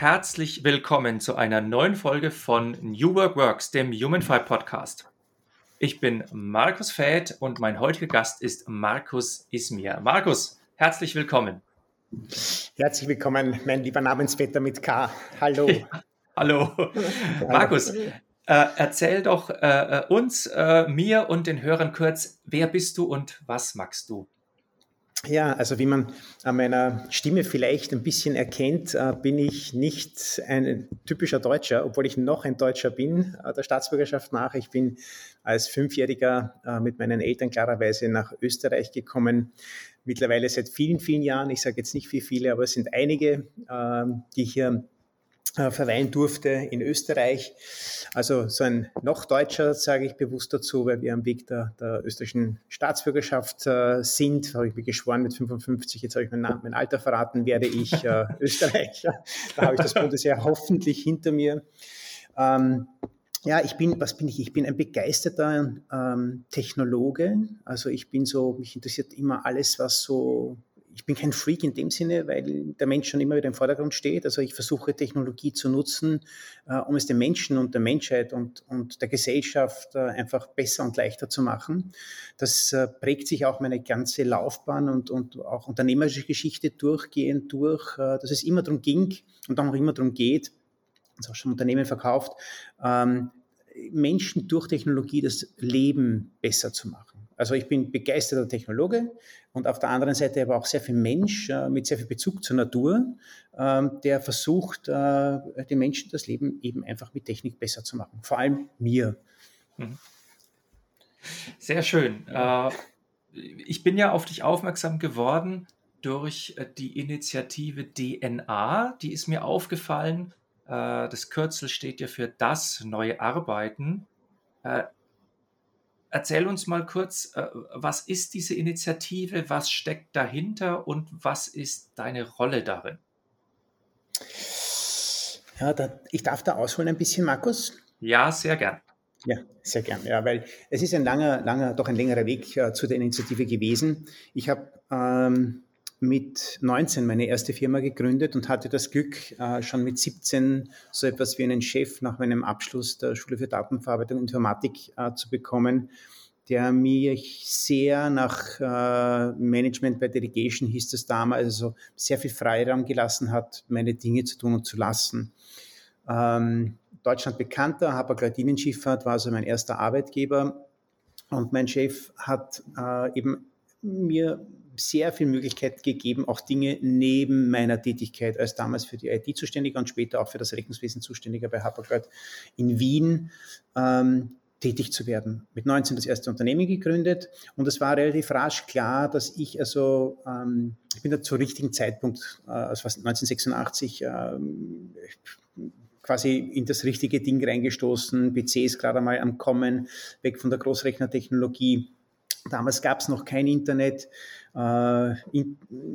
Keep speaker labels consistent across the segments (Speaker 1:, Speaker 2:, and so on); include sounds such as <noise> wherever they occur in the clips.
Speaker 1: Herzlich willkommen zu einer neuen Folge von New Work Works, dem Humanfy Podcast. Ich bin Markus Fäth und mein heutiger Gast ist Markus Ismir. Markus, herzlich willkommen.
Speaker 2: Herzlich willkommen, mein lieber Namensvetter mit K. Hallo. Ja,
Speaker 1: hallo. Markus, äh, erzähl doch äh, uns, äh, mir und den Hörern kurz, wer bist du und was magst du?
Speaker 2: Ja, also wie man an meiner Stimme vielleicht ein bisschen erkennt, äh, bin ich nicht ein typischer Deutscher, obwohl ich noch ein Deutscher bin, äh, der Staatsbürgerschaft nach. Ich bin als Fünfjähriger äh, mit meinen Eltern klarerweise nach Österreich gekommen. Mittlerweile seit vielen, vielen Jahren, ich sage jetzt nicht wie viele, aber es sind einige, die hier verweilen durfte in Österreich. Also so ein noch Deutscher, sage ich bewusst dazu, weil wir am Weg der, der österreichischen Staatsbürgerschaft äh, sind. Da habe ich mir geschworen mit 55, jetzt habe ich mein, mein Alter verraten, werde ich äh, <laughs> Österreicher. Da habe ich das Bundesheer hoffentlich hinter mir. Ähm, ja, ich bin, was bin ich? Ich bin ein begeisterter ähm, Technologe. Also ich bin so, mich interessiert immer alles, was so ich bin kein Freak in dem Sinne, weil der Mensch schon immer wieder im Vordergrund steht. Also ich versuche Technologie zu nutzen, äh, um es den Menschen und der Menschheit und, und der Gesellschaft äh, einfach besser und leichter zu machen. Das äh, prägt sich auch meine ganze Laufbahn und, und auch unternehmerische Geschichte durchgehend durch, äh, dass es immer darum ging und auch immer darum geht, das auch schon Unternehmen verkauft, ähm, Menschen durch Technologie das Leben besser zu machen. Also ich bin begeisterter Technologe und auf der anderen Seite aber auch sehr viel Mensch äh, mit sehr viel Bezug zur Natur, äh, der versucht, äh, den Menschen das Leben eben einfach mit Technik besser zu machen. Vor allem mir. Mhm.
Speaker 1: Sehr schön. Äh, ich bin ja auf dich aufmerksam geworden durch die Initiative DNA. Die ist mir aufgefallen. Das Kürzel steht ja für das neue Arbeiten. Erzähl uns mal kurz, äh, was ist diese Initiative, was steckt dahinter und was ist deine Rolle darin?
Speaker 2: Ja, da, ich darf da ausholen ein bisschen, Markus.
Speaker 1: Ja, sehr gern.
Speaker 2: Ja, sehr gern. Ja, weil es ist ein langer, langer, doch ein längerer Weg äh, zu der Initiative gewesen. Ich habe ähm, mit 19 meine erste Firma gegründet und hatte das Glück, äh, schon mit 17 so etwas wie einen Chef nach meinem Abschluss der Schule für Datenverarbeitung und Informatik äh, zu bekommen, der mich sehr nach äh, Management by Delegation hieß das damals, also sehr viel Freiraum gelassen hat, meine Dinge zu tun und zu lassen. Ähm, Deutschland bekannter, Hapag-Lloyd-Schifffahrt war also mein erster Arbeitgeber und mein Chef hat eben mir sehr viel Möglichkeit gegeben, auch Dinge neben meiner Tätigkeit als damals für die IT zuständiger und später auch für das Rechnungswesen zuständiger bei Hapag in Wien ähm, tätig zu werden. Mit 19 das erste Unternehmen gegründet und es war relativ rasch klar, dass ich also, ähm, ich bin da zur richtigen Zeitpunkt, äh, also 1986, ähm, quasi in das richtige Ding reingestoßen. PC ist gerade einmal am Kommen, weg von der Großrechnertechnologie. Damals gab es noch kein Internet. Äh,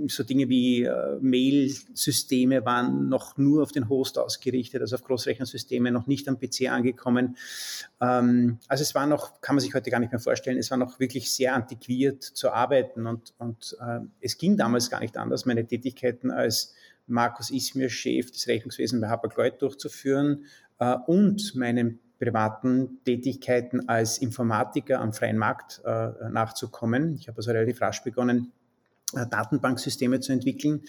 Speaker 2: so Dinge wie äh, Mail-Systeme waren noch nur auf den Host ausgerichtet, also auf Großrechnersysteme, noch nicht am PC angekommen. Ähm, also es war noch, kann man sich heute gar nicht mehr vorstellen, es war noch wirklich sehr antiquiert zu arbeiten und, und äh, es ging damals gar nicht anders, meine Tätigkeiten als Markus Ismir, Chef des Rechnungswesens bei Hapag-Lloyd durchzuführen und meinen privaten Tätigkeiten als Informatiker am freien Markt äh, nachzukommen. Ich habe also relativ rasch begonnen, äh, Datenbanksysteme zu entwickeln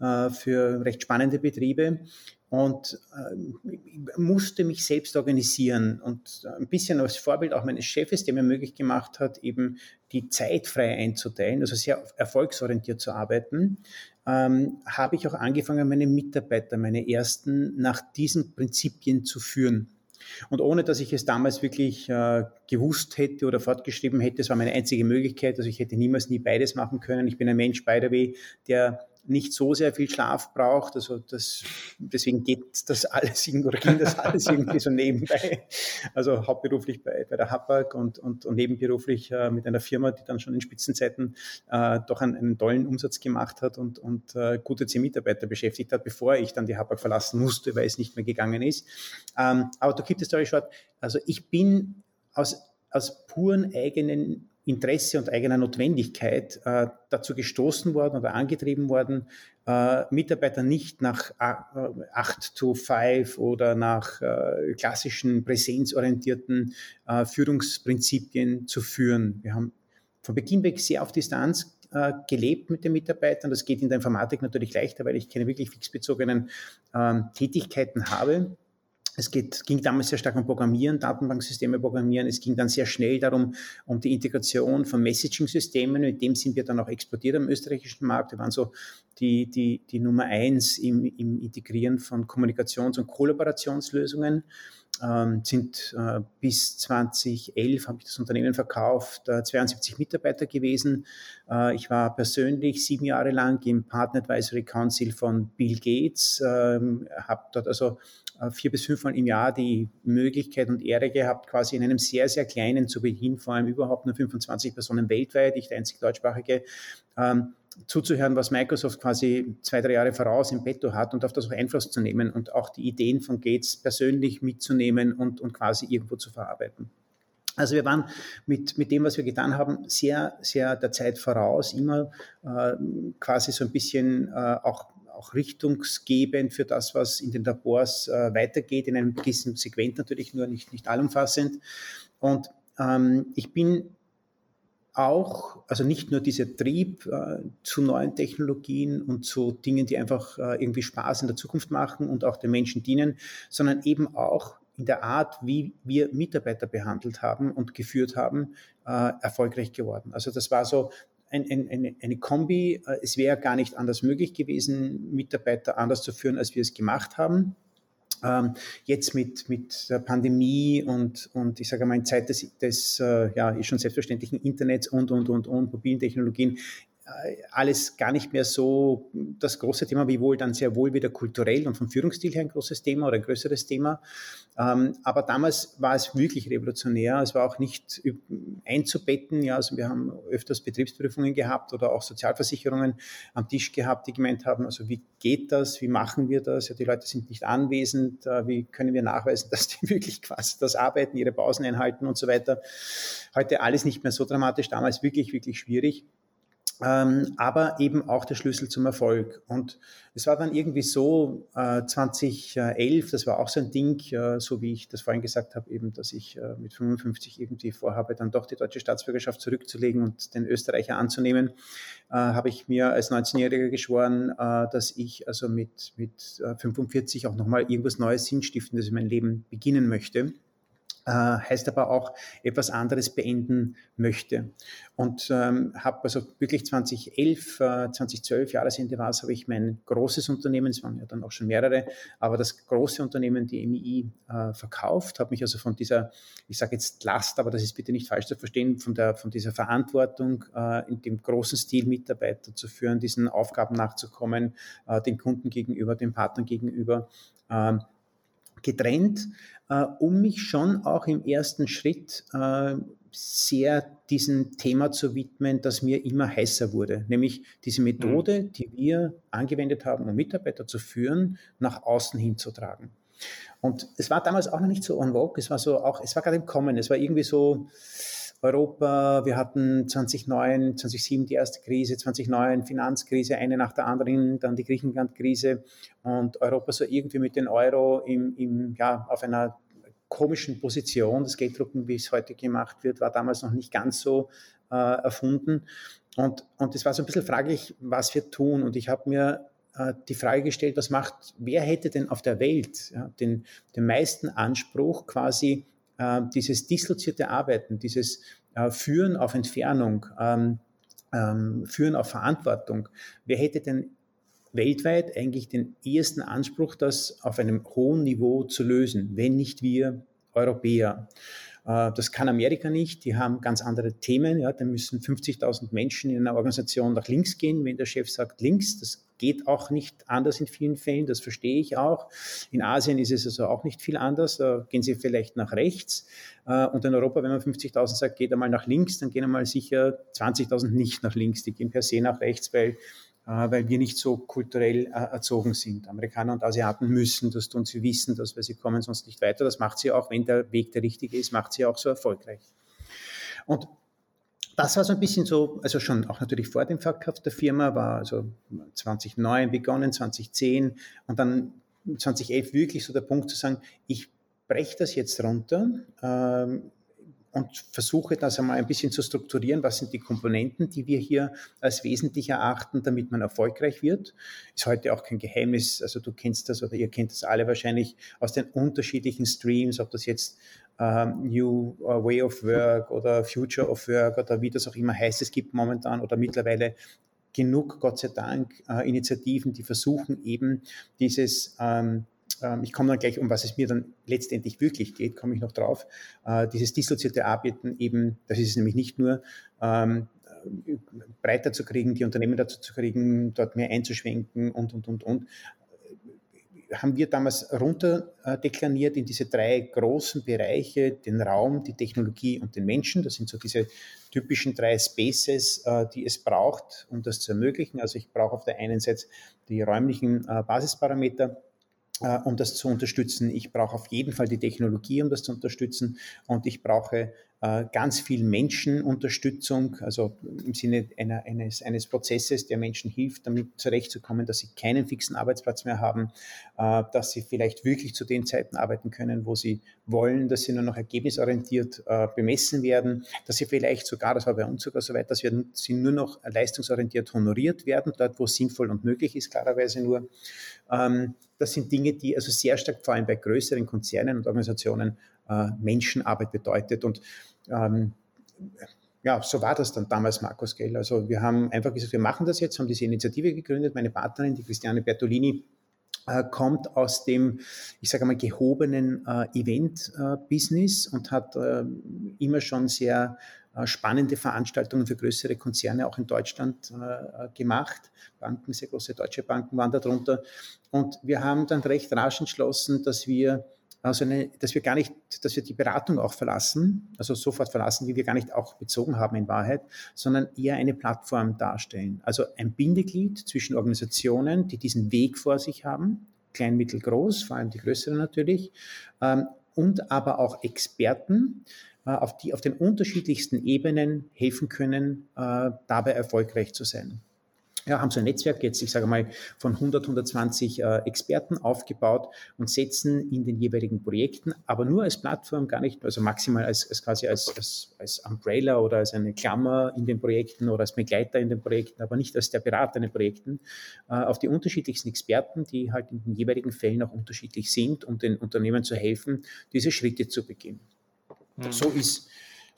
Speaker 2: äh, für recht spannende Betriebe und äh, musste mich selbst organisieren und ein bisschen als Vorbild auch meines Chefes, der mir möglich gemacht hat, eben die Zeit frei einzuteilen, also sehr erfolgsorientiert zu arbeiten, ähm, habe ich auch angefangen, meine Mitarbeiter, meine ersten, nach diesen Prinzipien zu führen. Und ohne dass ich es damals wirklich äh, gewusst hätte oder fortgeschrieben hätte, das war meine einzige Möglichkeit. Also ich hätte niemals nie beides machen können. Ich bin ein Mensch, by the way, der nicht so sehr viel Schlaf braucht. Also das, deswegen geht das alles, ging das alles irgendwie so nebenbei. Also hauptberuflich bei, bei der Hapag und, und, und nebenberuflich äh, mit einer Firma, die dann schon in Spitzenzeiten äh, doch einen, einen, tollen Umsatz gemacht hat und, und äh, gute zehn Mitarbeiter beschäftigt hat, bevor ich dann die Hapag verlassen musste, weil es nicht mehr gegangen ist. Ähm, aber to keep the story short, also ich bin aus, aus puren eigenen Interesse und eigener Notwendigkeit äh, dazu gestoßen worden oder angetrieben worden, äh, Mitarbeiter nicht nach äh, 8 to 5 oder nach äh, klassischen präsenzorientierten äh, Führungsprinzipien zu führen. Wir haben von Beginn weg sehr auf Distanz äh, gelebt mit den Mitarbeitern. Das geht in der Informatik natürlich leichter, weil ich keine wirklich fixbezogenen ähm, Tätigkeiten habe. Es geht, ging damals sehr stark um Programmieren, Datenbanksysteme programmieren. Es ging dann sehr schnell darum, um die Integration von Messaging-Systemen. Mit dem sind wir dann auch explodiert am österreichischen Markt. Wir waren so die, die, die Nummer eins im, im Integrieren von Kommunikations- und Kollaborationslösungen. Ähm, sind äh, bis 2011 habe ich das Unternehmen verkauft, äh, 72 Mitarbeiter gewesen. Äh, ich war persönlich sieben Jahre lang im Partner Advisory Council von Bill Gates, ähm, habe dort also vier bis fünfmal im Jahr die Möglichkeit und Ehre gehabt, quasi in einem sehr, sehr kleinen, zu Beginn vor allem überhaupt nur 25 Personen weltweit, ich der einzige deutschsprachige, ähm, zuzuhören, was Microsoft quasi zwei, drei Jahre voraus im Petto hat und auf das auch Einfluss zu nehmen und auch die Ideen von Gates persönlich mitzunehmen und, und quasi irgendwo zu verarbeiten. Also wir waren mit, mit dem, was wir getan haben, sehr, sehr der Zeit voraus, immer äh, quasi so ein bisschen äh, auch auch richtungsgebend für das, was in den Labors äh, weitergeht, in einem gewissen Segment natürlich nur, nicht, nicht allumfassend. Und ähm, ich bin auch, also nicht nur dieser Trieb äh, zu neuen Technologien und zu Dingen, die einfach äh, irgendwie Spaß in der Zukunft machen und auch den Menschen dienen, sondern eben auch in der Art, wie wir Mitarbeiter behandelt haben und geführt haben, äh, erfolgreich geworden. Also das war so ein, ein, eine, eine Kombi. Äh, es wäre gar nicht anders möglich gewesen, Mitarbeiter anders zu führen, als wir es gemacht haben. Ähm, jetzt mit, mit der Pandemie und, und ich sage mal in Zeit des, des äh, ja, ist schon selbstverständlichen Internets und, und, und, und mobilen Technologien alles gar nicht mehr so das große Thema, wie wohl dann sehr wohl wieder kulturell und vom Führungsstil her ein großes Thema oder ein größeres Thema. Ähm, aber damals war es wirklich revolutionär. Es war auch nicht einzubetten. Ja, also wir haben öfters Betriebsprüfungen gehabt oder auch Sozialversicherungen am Tisch gehabt, die gemeint haben, also wie geht das? Wie machen wir das? Ja, die Leute sind nicht anwesend. Äh, wie können wir nachweisen, <laughs> dass die wirklich quasi das arbeiten, ihre Pausen einhalten und so weiter? Heute alles nicht mehr so dramatisch. Damals wirklich, wirklich schwierig ähm, aber eben auch der Schlüssel zum Erfolg. Und es war dann irgendwie so, äh, 2011, das war auch so ein Ding, äh, so wie ich das vorhin gesagt habe, eben, dass ich äh, mit 55 irgendwie vorhabe, dann doch die deutsche Staatsbürgerschaft zurückzulegen und den Österreicher anzunehmen, äh, habe ich mir als 19-Jähriger geschworen, äh, dass ich also mit, mit 45 äh, auch nochmal irgendwas Neues, Sinnstiftendes in meinem Leben beginnen möchte. Äh, heißt aber auch etwas anderes beenden möchte. Und ähm, habe also wirklich 2011, äh, 2012 Jahresende war es, habe ich mein großes Unternehmen, es waren ja dann auch schon mehrere, aber das große Unternehmen, die MII, äh, verkauft, habe mich also von dieser, ich sage jetzt Last, aber das ist bitte nicht falsch zu verstehen, von, der, von dieser Verantwortung äh, in dem großen Stil Mitarbeiter zu führen, diesen Aufgaben nachzukommen, äh, den Kunden gegenüber, den Partnern gegenüber, ähm, getrennt, äh, um mich schon auch im ersten Schritt äh, sehr diesem Thema zu widmen, das mir immer heißer wurde, nämlich diese Methode, mhm. die wir angewendet haben, um Mitarbeiter zu führen, nach außen hinzutragen. Und es war damals auch noch nicht so en vogue, es war so auch, es war gerade im Kommen, es war irgendwie so, Europa, wir hatten 2009, 2007 die erste Krise, 2009 Finanzkrise, eine nach der anderen, dann die Griechenland-Krise und Europa so irgendwie mit dem Euro im, im, ja, auf einer komischen Position. Das Gelddrucken, wie es heute gemacht wird, war damals noch nicht ganz so äh, erfunden. Und, und es war so ein bisschen fraglich, was wir tun. Und ich habe mir äh, die Frage gestellt, was macht, wer hätte denn auf der Welt ja, den, den meisten Anspruch, quasi äh, dieses dislozierte Arbeiten, dieses äh, Führen auf Entfernung, ähm, ähm, Führen auf Verantwortung. Wer hätte denn weltweit eigentlich den ehesten Anspruch, das auf einem hohen Niveau zu lösen, wenn nicht wir Europäer? Äh, das kann Amerika nicht. Die haben ganz andere Themen. Ja, da müssen 50.000 Menschen in einer Organisation nach links gehen, wenn der Chef sagt links. Das geht auch nicht anders in vielen Fällen. Das verstehe ich auch. In Asien ist es also auch nicht viel anders. Da gehen sie vielleicht nach rechts. Äh, und in Europa, wenn man 50.000 sagt, geht einmal nach links, dann gehen einmal sicher 20.000 nicht nach links. Die gehen per se nach rechts, weil weil wir nicht so kulturell äh, erzogen sind. Amerikaner und Asiaten müssen das tun, sie wissen das, weil sie kommen sonst nicht weiter. Das macht sie auch, wenn der Weg der richtige ist, macht sie auch so erfolgreich. Und das war so ein bisschen so, also schon auch natürlich vor dem Verkauf der Firma, war also 2009 begonnen, 2010 und dann 2011 wirklich so der Punkt zu sagen, ich breche das jetzt runter. Ähm, und versuche das einmal ein bisschen zu strukturieren. Was sind die Komponenten, die wir hier als wesentlich erachten, damit man erfolgreich wird? Ist heute auch kein Geheimnis. Also du kennst das oder ihr kennt das alle wahrscheinlich aus den unterschiedlichen Streams, ob das jetzt ähm, New uh, Way of Work oder Future of Work oder wie das auch immer heißt. Es gibt momentan oder mittlerweile genug, Gott sei Dank, äh, Initiativen, die versuchen eben dieses ähm, ich komme dann gleich, um was es mir dann letztendlich wirklich geht, komme ich noch drauf. Äh, dieses dissoziierte Arbeiten eben, das ist es nämlich nicht nur, ähm, breiter zu kriegen, die Unternehmen dazu zu kriegen, dort mehr einzuschwenken und, und, und, und haben wir damals runterdekliniert in diese drei großen Bereiche, den Raum, die Technologie und den Menschen. Das sind so diese typischen drei Spaces, äh, die es braucht, um das zu ermöglichen. Also ich brauche auf der einen Seite die räumlichen äh, Basisparameter, äh, um das zu unterstützen. Ich brauche auf jeden Fall die Technologie, um das zu unterstützen. Und ich brauche ganz viel Menschenunterstützung, also im Sinne einer, eines, eines Prozesses, der Menschen hilft, damit zurechtzukommen, dass sie keinen fixen Arbeitsplatz mehr haben, äh, dass sie vielleicht wirklich zu den Zeiten arbeiten können, wo sie wollen, dass sie nur noch ergebnisorientiert äh, bemessen werden, dass sie vielleicht sogar, das war bei uns sogar so weit, dass sie nur noch leistungsorientiert honoriert werden, dort wo sinnvoll und möglich ist, klarerweise nur. Ähm, das sind Dinge, die also sehr stark vor allem bei größeren Konzernen und Organisationen äh, Menschenarbeit bedeutet. Und ähm, ja, so war das dann damals, Markus Gell. Also wir haben einfach gesagt, wir machen das jetzt, haben diese Initiative gegründet. Meine Partnerin, die Christiane Bertolini, äh, kommt aus dem, ich sage mal, gehobenen äh, Event-Business und hat äh, immer schon sehr äh, spannende Veranstaltungen für größere Konzerne auch in Deutschland äh, gemacht. Banken, sehr große deutsche Banken waren darunter. Und wir haben dann recht rasch entschlossen, dass wir also dass wir gar nicht, dass wir die Beratung auch verlassen, also sofort verlassen, die wir gar nicht auch bezogen haben in Wahrheit, sondern eher eine Plattform darstellen. Also ein Bindeglied zwischen Organisationen, die diesen Weg vor sich haben, klein, mittel, groß, vor allem die größeren natürlich, ähm, und aber auch Experten, äh, auf die auf den unterschiedlichsten Ebenen helfen können, äh, dabei erfolgreich zu sein ja, haben so ein Netzwerk jetzt, ich sage mal, von 100, 120 äh, Experten aufgebaut und setzen in den jeweiligen Projekten, aber nur als Plattform, gar nicht, also maximal als, als quasi als, als, als Umbrella oder als eine Klammer in den Projekten oder als Begleiter in den Projekten, aber nicht als der Berater in den Projekten, äh, auf die unterschiedlichsten Experten, die halt in den jeweiligen Fällen auch unterschiedlich sind, um den Unternehmen zu helfen, diese Schritte zu beginnen. Mhm. So ist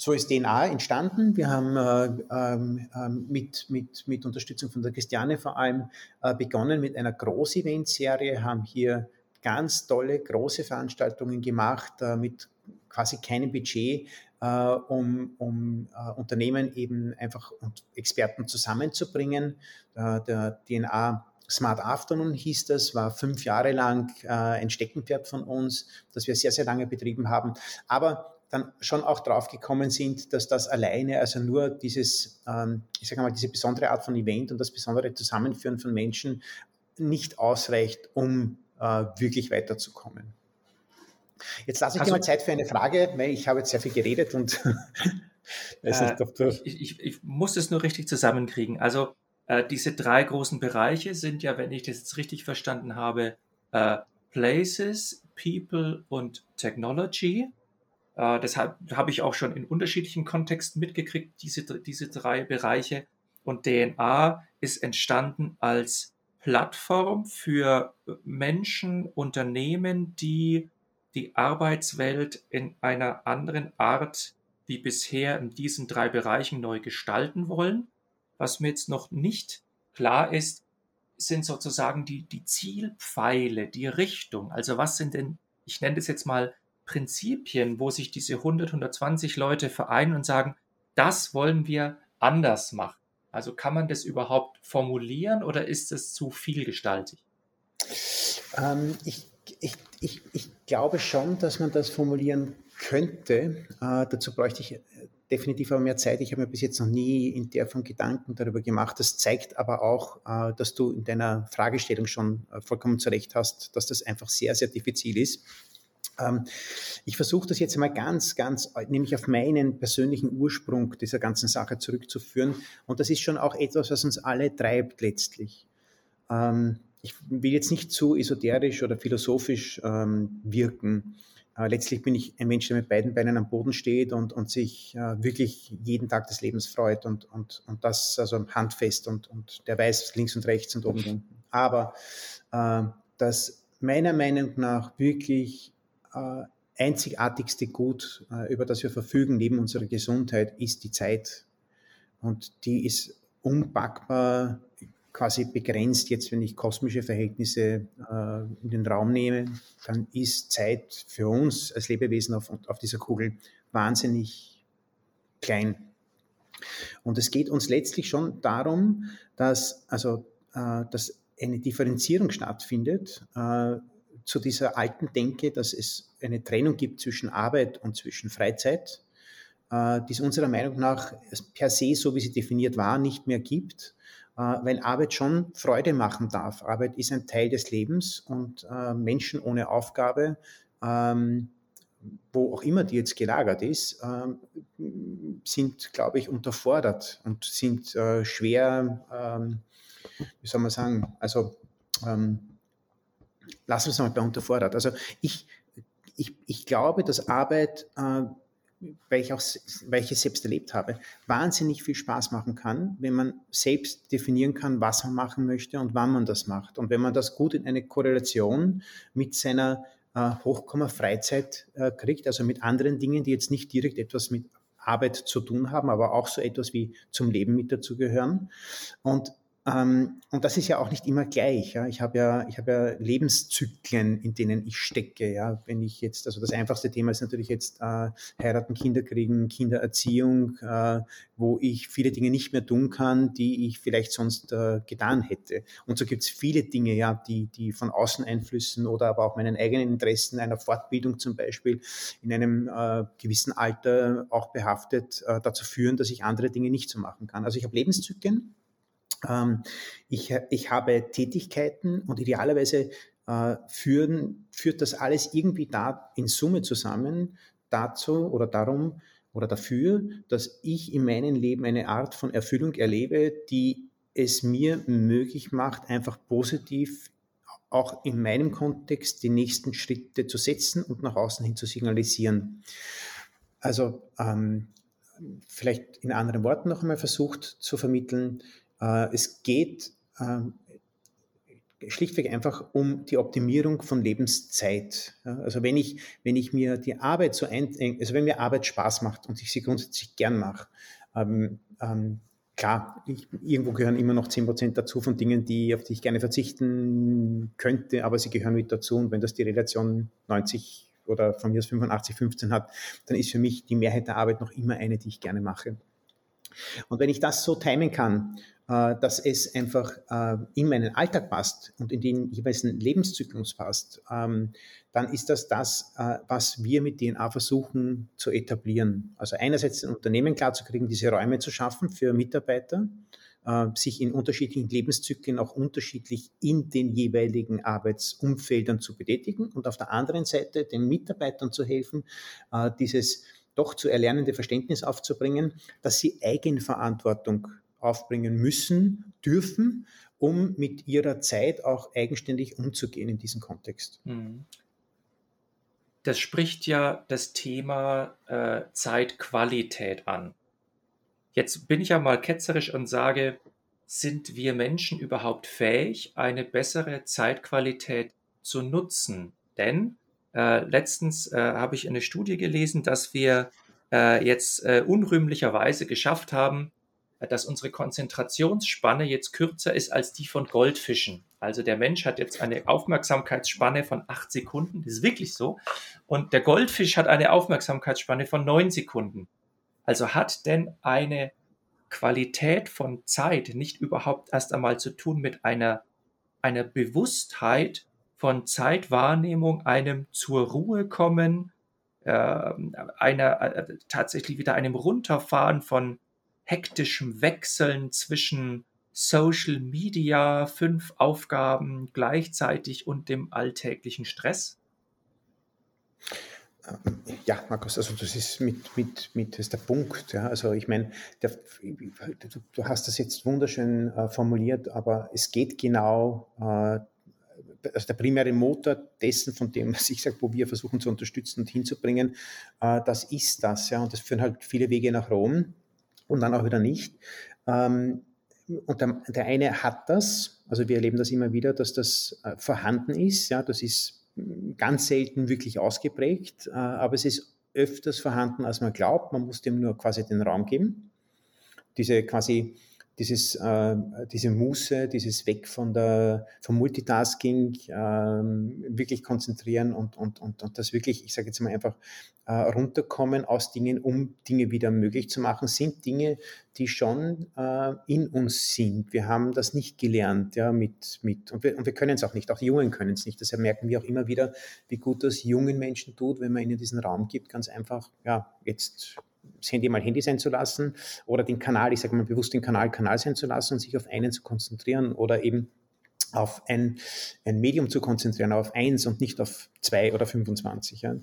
Speaker 2: so ist DNA entstanden. Wir haben äh, ähm, ähm, mit, mit, mit Unterstützung von der Christiane vor allem äh, begonnen mit einer Groß-Event-Serie, haben hier ganz tolle große Veranstaltungen gemacht äh, mit quasi keinem Budget, äh, um, um äh, Unternehmen eben einfach und Experten zusammenzubringen. Äh, der DNA Smart Afternoon hieß das, war fünf Jahre lang äh, ein Steckenpferd von uns, das wir sehr, sehr lange betrieben haben. Aber dann schon auch drauf gekommen sind, dass das alleine, also nur dieses, ähm, ich sage mal, diese besondere Art von Event und das besondere Zusammenführen von Menschen nicht ausreicht, um äh, wirklich weiterzukommen. Jetzt lasse ich also, dir mal Zeit für eine Frage, weil ich habe jetzt sehr viel geredet und <laughs>
Speaker 1: weiß nicht, ob du ich, ich, ich, muss das nur richtig zusammenkriegen. Also äh, diese drei großen Bereiche sind ja, wenn ich das jetzt richtig verstanden habe, äh, Places, People und Technology. Äh, deshalb habe ich auch schon in unterschiedlichen Kontexten mitgekriegt, diese, diese drei Bereiche. Und DNA ist entstanden als Plattform für Menschen, Unternehmen, die die Arbeitswelt in einer anderen Art wie bisher in diesen drei Bereichen neu gestalten wollen. Was mir jetzt noch nicht klar ist, sind sozusagen die, die Zielpfeile, die Richtung. Also was sind denn, ich nenne das jetzt mal Prinzipien, wo sich diese 100, 120 Leute vereinen und sagen, das wollen wir anders machen? Also kann man das überhaupt formulieren oder ist es zu vielgestaltig?
Speaker 2: Ähm, ich, ich, ich, ich glaube schon, dass man das formulieren könnte. Äh, dazu bräuchte ich definitiv aber mehr Zeit. Ich habe mir bis jetzt noch nie in der Form Gedanken darüber gemacht. Das zeigt aber auch, äh, dass du in deiner Fragestellung schon äh, vollkommen zu Recht hast, dass das einfach sehr, sehr diffizil ist. Ähm, ich versuche das jetzt mal ganz, ganz, nämlich auf meinen persönlichen Ursprung dieser ganzen Sache zurückzuführen. Und das ist schon auch etwas, was uns alle treibt letztlich. Ähm, ich will jetzt nicht zu esoterisch oder philosophisch ähm, wirken. Äh, letztlich bin ich ein Mensch, der mit beiden Beinen am Boden steht und, und sich äh, wirklich jeden Tag des Lebens freut und, und, und das also handfest und, und der weiß links und rechts und oben unten. Aber äh, das meiner Meinung nach wirklich einzigartigste Gut, äh, über das wir verfügen, neben unserer Gesundheit, ist die Zeit. Und die ist unpackbar, quasi begrenzt. Jetzt, wenn ich kosmische Verhältnisse äh, in den Raum nehme, dann ist Zeit für uns als Lebewesen auf, auf dieser Kugel wahnsinnig klein. Und es geht uns letztlich schon darum, dass, also, äh, dass eine Differenzierung stattfindet äh, zu dieser alten Denke, dass es eine Trennung gibt zwischen Arbeit und zwischen Freizeit, äh, die es unserer Meinung nach per se, so wie sie definiert war, nicht mehr gibt, äh, weil Arbeit schon Freude machen darf. Arbeit ist ein Teil des Lebens und äh, Menschen ohne Aufgabe, ähm, wo auch immer die jetzt gelagert ist, ähm, sind, glaube ich, unterfordert und sind schwer, ähm, wie soll man sagen, also lassen wir es mal bei unterfordert. Also ich, ich, ich glaube, dass Arbeit, äh, weil, ich auch, weil ich es selbst erlebt habe, wahnsinnig viel Spaß machen kann, wenn man selbst definieren kann, was man machen möchte und wann man das macht. Und wenn man das gut in eine Korrelation mit seiner äh, Hochkomma-Freizeit äh, kriegt, also mit anderen Dingen, die jetzt nicht direkt etwas mit Arbeit zu tun haben, aber auch so etwas wie zum Leben mit dazugehören. Und und das ist ja auch nicht immer gleich. Ja. Ich habe ja, ich ja Lebenszyklen, in denen ich stecke. Ja. Wenn ich jetzt, also das einfachste Thema ist natürlich jetzt äh, heiraten, Kinder kriegen, Kindererziehung, äh, wo ich viele Dinge nicht mehr tun kann, die ich vielleicht sonst äh, getan hätte. Und so gibt es viele Dinge, ja, die, die von Außeneinflüssen oder aber auch meinen eigenen Interessen einer Fortbildung zum Beispiel in einem äh, gewissen Alter auch behaftet äh, dazu führen, dass ich andere Dinge nicht so machen kann. Also ich habe Lebenszyklen ähm, ich, ich habe Tätigkeiten und idealerweise äh, führen, führt das alles irgendwie da in Summe zusammen dazu oder darum oder dafür, dass ich in meinem Leben eine Art von Erfüllung erlebe, die es mir möglich macht, einfach positiv auch in meinem Kontext die nächsten Schritte zu setzen und nach außen hin zu signalisieren. Also ähm, vielleicht in anderen Worten noch einmal versucht zu vermitteln, es geht ähm, schlichtweg einfach um die Optimierung von Lebenszeit. Also wenn ich, wenn ich mir die Arbeit so ein, also wenn mir Arbeit Spaß macht und ich sie grundsätzlich gern mache, ähm, ähm, klar, ich, irgendwo gehören immer noch 10% dazu von Dingen, die, auf die ich gerne verzichten könnte, aber sie gehören mit dazu und wenn das die Relation 90 oder von mir aus 85, 15 hat, dann ist für mich die Mehrheit der Arbeit noch immer eine, die ich gerne mache. Und wenn ich das so timen kann, äh, dass es einfach äh, in meinen Alltag passt und in den jeweiligen Lebenszyklus passt, ähm, dann ist das das, äh, was wir mit DNA versuchen zu etablieren. Also einerseits ein Unternehmen klarzukriegen, diese Räume zu schaffen für Mitarbeiter, sich in unterschiedlichen Lebenszyklen auch unterschiedlich in den jeweiligen Arbeitsumfeldern zu betätigen und auf der anderen Seite den Mitarbeitern zu helfen, dieses doch zu erlernende Verständnis aufzubringen, dass sie Eigenverantwortung aufbringen müssen, dürfen, um mit ihrer Zeit auch eigenständig umzugehen in diesem Kontext. Mhm.
Speaker 1: Das spricht ja das Thema äh, Zeitqualität an. Jetzt bin ich ja mal ketzerisch und sage, sind wir Menschen überhaupt fähig, eine bessere Zeitqualität zu nutzen? Denn äh, letztens äh, habe ich eine Studie gelesen, dass wir äh, jetzt äh, unrühmlicherweise geschafft haben, dass unsere Konzentrationsspanne jetzt kürzer ist als die von Goldfischen. Also der Mensch hat jetzt eine Aufmerksamkeitsspanne von acht Sekunden, das ist wirklich so. Und der Goldfisch hat eine Aufmerksamkeitsspanne von neun Sekunden. Also hat denn eine Qualität von Zeit nicht überhaupt erst einmal zu tun mit einer, einer Bewusstheit von Zeitwahrnehmung, einem zur Ruhe kommen, äh, einer, äh, tatsächlich wieder einem Runterfahren von hektischem Wechseln zwischen Social Media, fünf Aufgaben gleichzeitig und dem alltäglichen Stress?
Speaker 2: Ja, Markus, also das ist mit, mit, mit ist der Punkt. Ja. Also ich meine, du, du, hast das jetzt wunderschön äh, formuliert, aber es geht genau, äh, also der primäre Motor dessen, von dem, was ich sage, wo wir versuchen zu unterstützen und hinzubringen, äh, das ist das. Ja. Und das führen halt viele Wege nach Rom und dann auch wieder nicht. Ähm, und der, der, eine hat das, also wir erleben das immer wieder, dass das äh, vorhanden ist. Ja, das ist ganz selten wirklich ausgeprägt, äh, aber es ist öfters vorhanden, als man glaubt. Man muss dem nur quasi den Raum geben. Diese quasi dieses, äh, diese Muße, dieses Weg von der, vom Multitasking, äh, wirklich konzentrieren und, und, und, und das wirklich, ich sage jetzt mal einfach, äh, runterkommen aus Dingen, um Dinge wieder möglich zu machen, sind Dinge, die schon äh, in uns sind. Wir haben das nicht gelernt, ja, mit, mit und wir, und wir können es auch nicht, auch die Jungen können es nicht. Deshalb merken wir auch immer wieder, wie gut das jungen Menschen tut, wenn man ihnen diesen Raum gibt, ganz einfach, ja, jetzt das Handy mal Handy sein zu lassen oder den Kanal, ich sage mal bewusst den Kanal Kanal sein zu lassen und sich auf einen zu konzentrieren oder eben auf ein, ein Medium zu konzentrieren, auf eins und nicht auf zwei oder 25. Ja.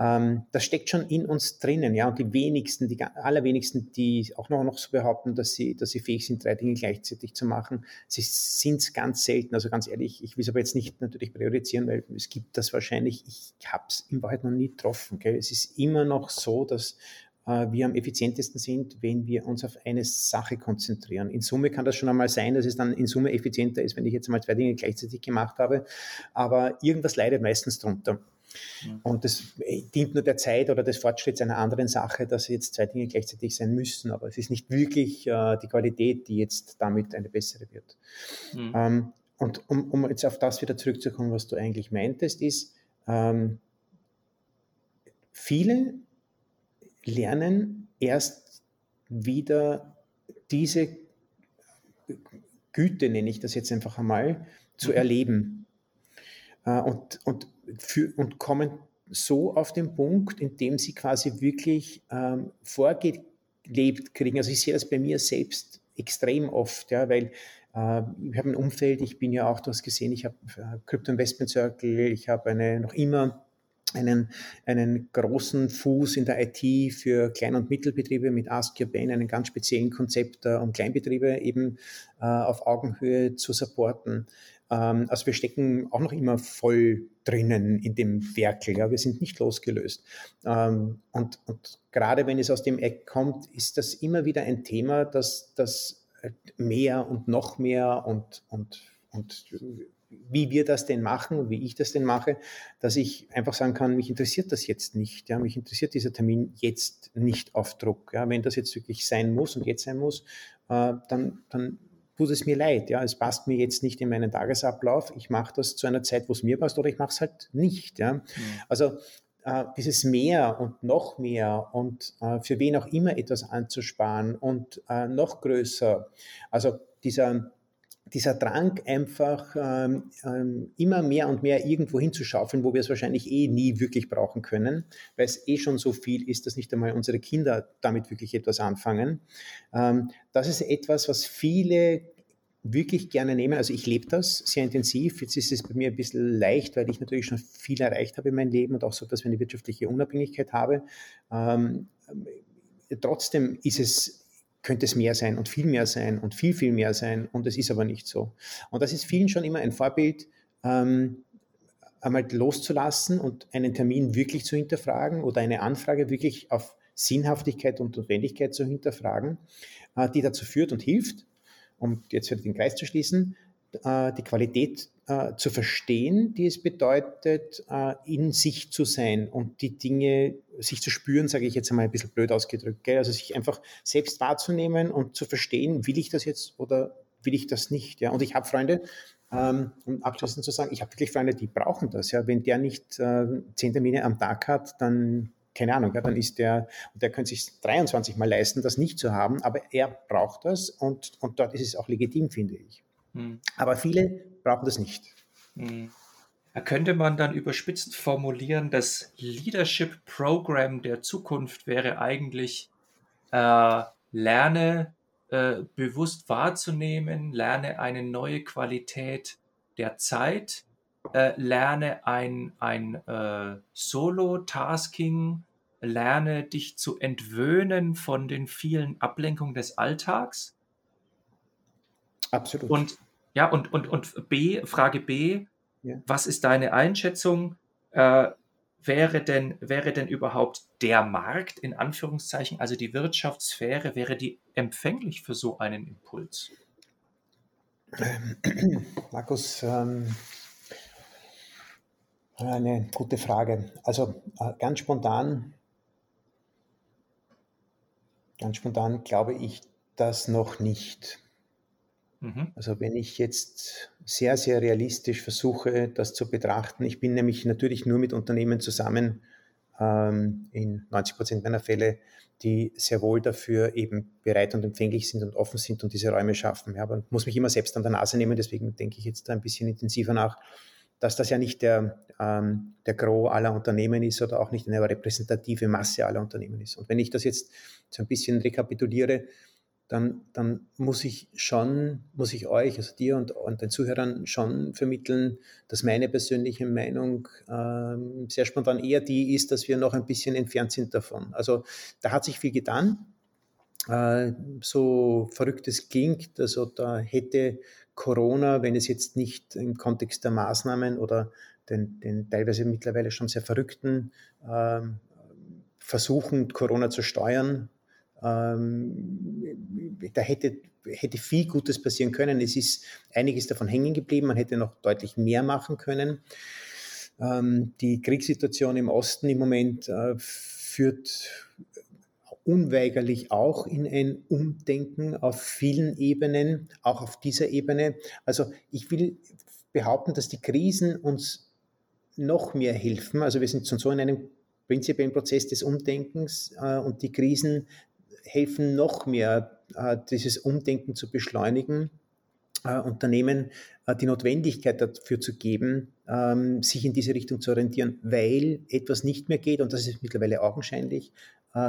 Speaker 2: Ähm, das steckt schon in uns drinnen, ja. Und die wenigsten, die allerwenigsten, die auch noch, noch so behaupten, dass sie, dass sie fähig sind, drei Dinge gleichzeitig zu machen, sie sind es ganz selten. Also ganz ehrlich, ich will es aber jetzt nicht natürlich priorisieren, weil es gibt das wahrscheinlich, ich habe es in Wahrheit noch nie getroffen. Gell. Es ist immer noch so, dass wir am effizientesten sind, wenn wir uns auf eine Sache konzentrieren. In Summe kann das schon einmal sein, dass es dann in Summe effizienter ist, wenn ich jetzt mal zwei Dinge gleichzeitig gemacht habe, aber irgendwas leidet meistens drunter. Und das dient nur der Zeit oder des Fortschritts einer anderen Sache, dass jetzt zwei Dinge gleichzeitig sein müssen. Aber es ist nicht wirklich äh, die Qualität, die jetzt damit eine bessere wird. Mhm. Ähm, und um, um, jetzt auf das wieder zurückzukommen, was du eigentlich meintest, ist, ähm, viele lernen erst wieder diese Güte, nenne ich das jetzt einfach einmal, zu mhm. erleben. Äh, und, und, für, und kommen so auf den Punkt, in dem sie quasi wirklich ähm, vorgelebt kriegen. Also ich sehe das bei mir selbst extrem oft, ja, weil äh, ich habe ein Umfeld, ich bin ja auch, du hast gesehen, ich habe äh, Crypto Investment Circle, ich habe eine noch immer einen, einen großen Fuß in der IT für Klein- und Mittelbetriebe mit Ask Your Ben, einen ganz speziellen Konzept, äh, um Kleinbetriebe eben äh, auf Augenhöhe zu supporten. Ähm, also wir stecken auch noch immer voll drinnen in dem Werkel, ja, wir sind nicht losgelöst. Ähm, und, und gerade wenn es aus dem Eck kommt, ist das immer wieder ein Thema, dass das mehr und noch mehr und, und, und wie wir das denn machen, wie ich das denn mache, dass ich einfach sagen kann, mich interessiert das jetzt nicht. Ja, mich interessiert dieser Termin jetzt nicht auf Druck. Ja, wenn das jetzt wirklich sein muss und jetzt sein muss, äh, dann, dann tut es mir leid. Ja, es passt mir jetzt nicht in meinen Tagesablauf. Ich mache das zu einer Zeit, wo es mir passt, oder ich mache es halt nicht. Ja, mhm. also äh, dieses mehr und noch mehr und äh, für wen auch immer etwas anzusparen und äh, noch größer. Also dieser dieser Drang einfach ähm, ähm, immer mehr und mehr irgendwo hinzuschaufeln, wo wir es wahrscheinlich eh nie wirklich brauchen können, weil es eh schon so viel ist, dass nicht einmal unsere Kinder damit wirklich etwas anfangen. Ähm, das ist etwas, was viele wirklich gerne nehmen. Also ich lebe das sehr intensiv. Jetzt ist es bei mir ein bisschen leicht, weil ich natürlich schon viel erreicht habe in meinem Leben und auch so, dass wir eine wirtschaftliche Unabhängigkeit habe. Ähm, trotzdem ist es könnte es mehr sein und viel mehr sein und viel, viel mehr sein und es ist aber nicht so. Und das ist vielen schon immer ein Vorbild, ähm, einmal loszulassen und einen Termin wirklich zu hinterfragen oder eine Anfrage wirklich auf Sinnhaftigkeit und Notwendigkeit zu hinterfragen, äh, die dazu führt und hilft, um jetzt wieder den Kreis zu schließen, äh, die Qualität äh, zu verstehen, die es bedeutet, äh, in sich zu sein und die Dinge sich zu spüren, sage ich jetzt einmal ein bisschen blöd ausgedrückt. Gell? Also sich einfach selbst wahrzunehmen und zu verstehen, will ich das jetzt oder will ich das nicht. Ja? Und ich habe Freunde, ähm, um abschließend zu sagen, ich habe wirklich Freunde, die brauchen das. Ja? Wenn der nicht äh, zehn Termine am Tag hat, dann keine Ahnung, ja, dann ist der, und der könnte sich 23 Mal leisten, das nicht zu haben, aber er braucht das und, und dort ist es auch legitim, finde ich. Hm. Aber viele brauchen das nicht. Hm.
Speaker 1: Könnte man dann überspitzt formulieren, das Leadership Program der Zukunft wäre eigentlich äh, lerne äh, bewusst wahrzunehmen, lerne eine neue Qualität der Zeit, äh, lerne ein, ein äh, Solo-Tasking, lerne dich zu entwöhnen von den vielen Ablenkungen des Alltags.
Speaker 2: Absolut.
Speaker 1: Und ja, und, und, und B, Frage B, ja. was ist deine Einschätzung? Äh, wäre denn, wäre denn überhaupt der Markt, in Anführungszeichen, also die Wirtschaftssphäre, wäre die empfänglich für so einen Impuls?
Speaker 2: Ähm, <clears throat> Markus, ähm, eine gute Frage. Also äh, ganz spontan, ganz spontan glaube ich das noch nicht. Mhm. Also wenn ich jetzt sehr, sehr realistisch versuche, das zu betrachten, ich bin nämlich natürlich nur mit Unternehmen zusammen, ähm, in 90 Prozent meiner Fälle, die sehr wohl dafür eben bereit und empfänglich sind und offen sind und diese Räume schaffen. Ja, aber muss mich immer selbst an der Nase nehmen, deswegen denke ich jetzt da ein bisschen intensiver nach, dass das ja nicht der, ähm, der Gros aller Unternehmen ist oder auch nicht eine repräsentative Masse aller Unternehmen ist. Und wenn ich das jetzt so ein bisschen rekapituliere, dann, dann muss ich schon, muss ich euch, also dir und, und den Zuhörern schon vermitteln, dass meine persönliche Meinung ähm, sehr spontan eher die ist, dass wir noch ein bisschen entfernt sind davon. Also da hat sich viel getan. Äh, so verrückt es klingt, also da hätte Corona, wenn es jetzt nicht im Kontext der Maßnahmen oder den, den teilweise mittlerweile schon sehr verrückten äh, Versuchen, Corona zu steuern, ähm, da hätte, hätte viel Gutes passieren können. Es ist einiges davon hängen geblieben. Man hätte noch deutlich mehr machen können. Ähm, die Kriegssituation im Osten im Moment äh, führt unweigerlich auch in ein Umdenken auf vielen Ebenen, auch auf dieser Ebene. Also ich will behaupten, dass die Krisen uns noch mehr helfen. Also wir sind so in einem prinzipiellen Prozess des Umdenkens äh, und die Krisen helfen noch mehr, äh, dieses Umdenken zu beschleunigen, äh, Unternehmen äh, die Notwendigkeit dafür zu geben, ähm, sich in diese Richtung zu orientieren, weil etwas nicht mehr geht, und das ist mittlerweile augenscheinlich,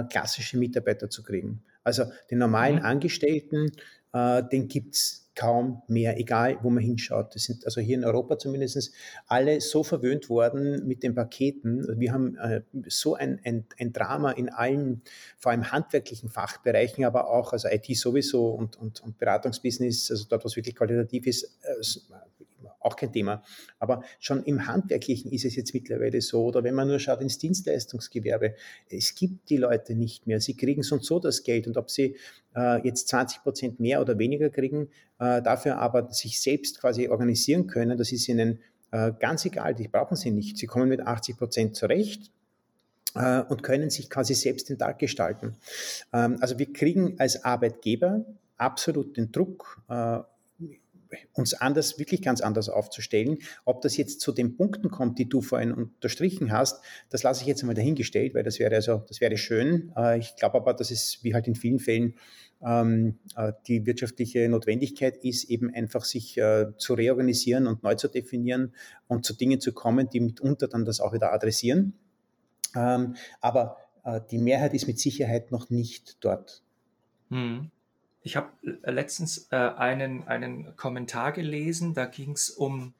Speaker 2: klassische Mitarbeiter zu kriegen. Also den normalen mhm. Angestellten, den gibt es kaum mehr, egal wo man hinschaut. Das sind also hier in Europa zumindest alle so verwöhnt worden mit den Paketen. Wir haben äh, so ein, ein, ein, Drama in allen, vor allem handwerklichen Fachbereichen, aber auch, also IT sowieso und, und, und Beratungsbusiness, also dort, was wirklich qualitativ ist, äh, auch kein Thema. Aber schon im Handwerklichen ist es jetzt mittlerweile so, oder wenn man nur schaut ins Dienstleistungsgewerbe, es gibt die Leute nicht mehr. Sie kriegen so und so das Geld und ob sie äh, jetzt 20 Prozent mehr oder weniger kriegen, äh, dafür aber sich selbst quasi organisieren können, das ist ihnen äh, ganz egal, die brauchen sie nicht. Sie kommen mit 80 Prozent zurecht äh, und können sich quasi selbst den Tag gestalten. Ähm, also wir kriegen als Arbeitgeber absolut den Druck, äh, uns anders, wirklich ganz anders aufzustellen. Ob das jetzt zu den Punkten kommt, die du vorhin unterstrichen hast, das lasse ich jetzt einmal dahingestellt, weil das wäre also, das wäre schön. Äh, ich glaube aber, dass es wie halt in vielen Fällen ähm, äh, die wirtschaftliche Notwendigkeit ist, eben einfach sich äh, zu reorganisieren und neu zu definieren und zu Dingen zu kommen, die mitunter dann das auch wieder adressieren. Ähm, aber die Mehrheit ist mit Sicherheit noch nicht dort.
Speaker 1: Hm. Ich habe äh, letztens äh, einen, einen Kommentar gelesen, da ging es um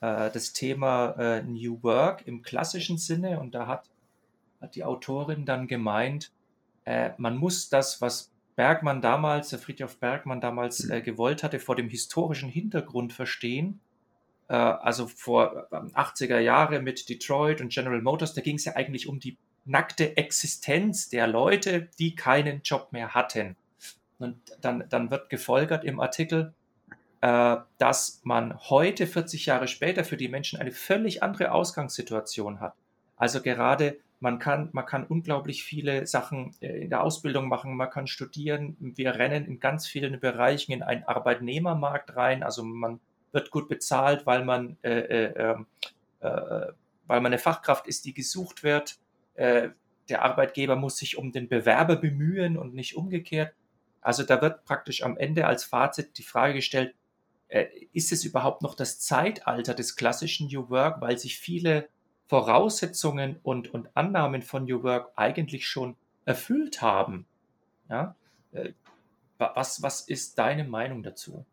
Speaker 1: äh, das Thema äh, New Work im klassischen Sinne und da hat, hat die Autorin dann gemeint, äh, man muss das, was Bergmann damals, der Friedhof Bergmann damals mhm. äh, gewollt hatte, vor dem historischen Hintergrund verstehen. also vor 80er Jahre mit Detroit und General Motors, da ging es ja eigentlich um die nackte Existenz der Leute, die keinen Job mehr hatten. Und dann, dann wird gefolgert im Artikel, äh, dass man heute, 40 Jahre später, für die Menschen eine völlig andere Ausgangssituation hat. Also gerade man kann, man kann unglaublich viele Sachen äh, in der Ausbildung machen, man kann studieren. Wir rennen in ganz vielen Bereichen in einen Arbeitnehmermarkt rein. Also man wird gut bezahlt, weil man, äh, äh, ähm, äh, weil man eine Fachkraft ist, die gesucht wird. Äh, der Arbeitgeber muss sich um den Bewerber bemühen und nicht umgekehrt. Also da wird praktisch am Ende als Fazit die Frage gestellt, äh, ist es überhaupt noch das Zeitalter des klassischen New Work, weil sich viele Voraussetzungen und, und Annahmen von New Work eigentlich schon erfüllt haben. Ja? Äh, was, was ist deine Meinung dazu?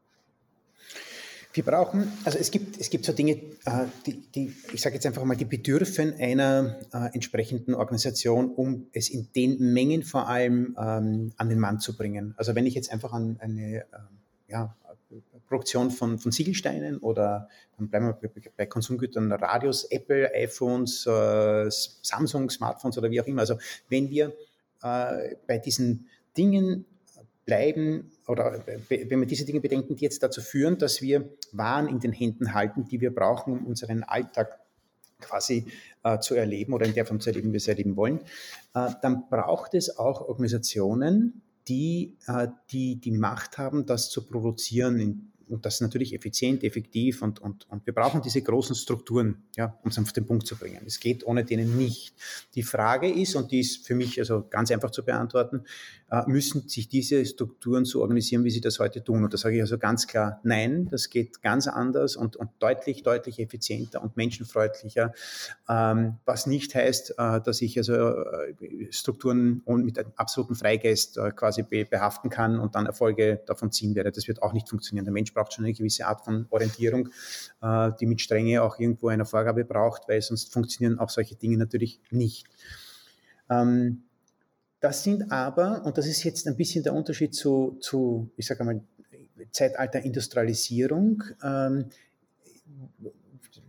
Speaker 2: Wir brauchen, also es gibt, es gibt so Dinge, äh, die, die ich sage jetzt einfach mal, die bedürfen einer äh, entsprechenden Organisation, um es in den Mengen vor allem ähm, an den Mann zu bringen. Also wenn ich jetzt einfach an eine ähm, ja, Produktion von, von Siegelsteinen oder dann bleiben wir bei Konsumgütern, Radios, Apple, iPhones, äh, Samsung, Smartphones oder wie auch immer. Also wenn wir bei diesen Dingen bleiben oder wenn wir diese Dinge bedenken, die jetzt dazu führen, dass wir Waren in den Händen halten, die wir brauchen, um unseren Alltag quasi äh, zu erleben oder in der Form zu erleben, wie wir es erleben wollen, äh, dann braucht es auch Organisationen, die, äh, die die Macht haben, das zu produzieren in, und das natürlich effizient, effektiv und, und, und wir brauchen diese großen Strukturen, ja, um es auf den Punkt zu bringen. Es geht ohne denen nicht. Die Frage ist, und die ist für mich also ganz einfach zu beantworten, äh, müssen sich diese Strukturen so organisieren, wie sie das heute tun. Und da sage ich also ganz klar, nein, das geht ganz anders und, und deutlich, deutlich effizienter und menschenfreundlicher, ähm, was nicht heißt, äh, dass ich also äh, Strukturen mit einem absoluten Freigeist äh, quasi behaften kann und dann Erfolge davon ziehen werde. Das wird auch nicht funktionieren. Der Mensch braucht schon eine gewisse Art von Orientierung, äh, die mit Strenge auch irgendwo eine Vorgabe braucht, weil sonst funktionieren auch solche Dinge natürlich nicht. Ähm, das sind aber, und das ist jetzt ein bisschen der Unterschied zu, zu ich sage mal, Zeitalter Industrialisierung, ähm,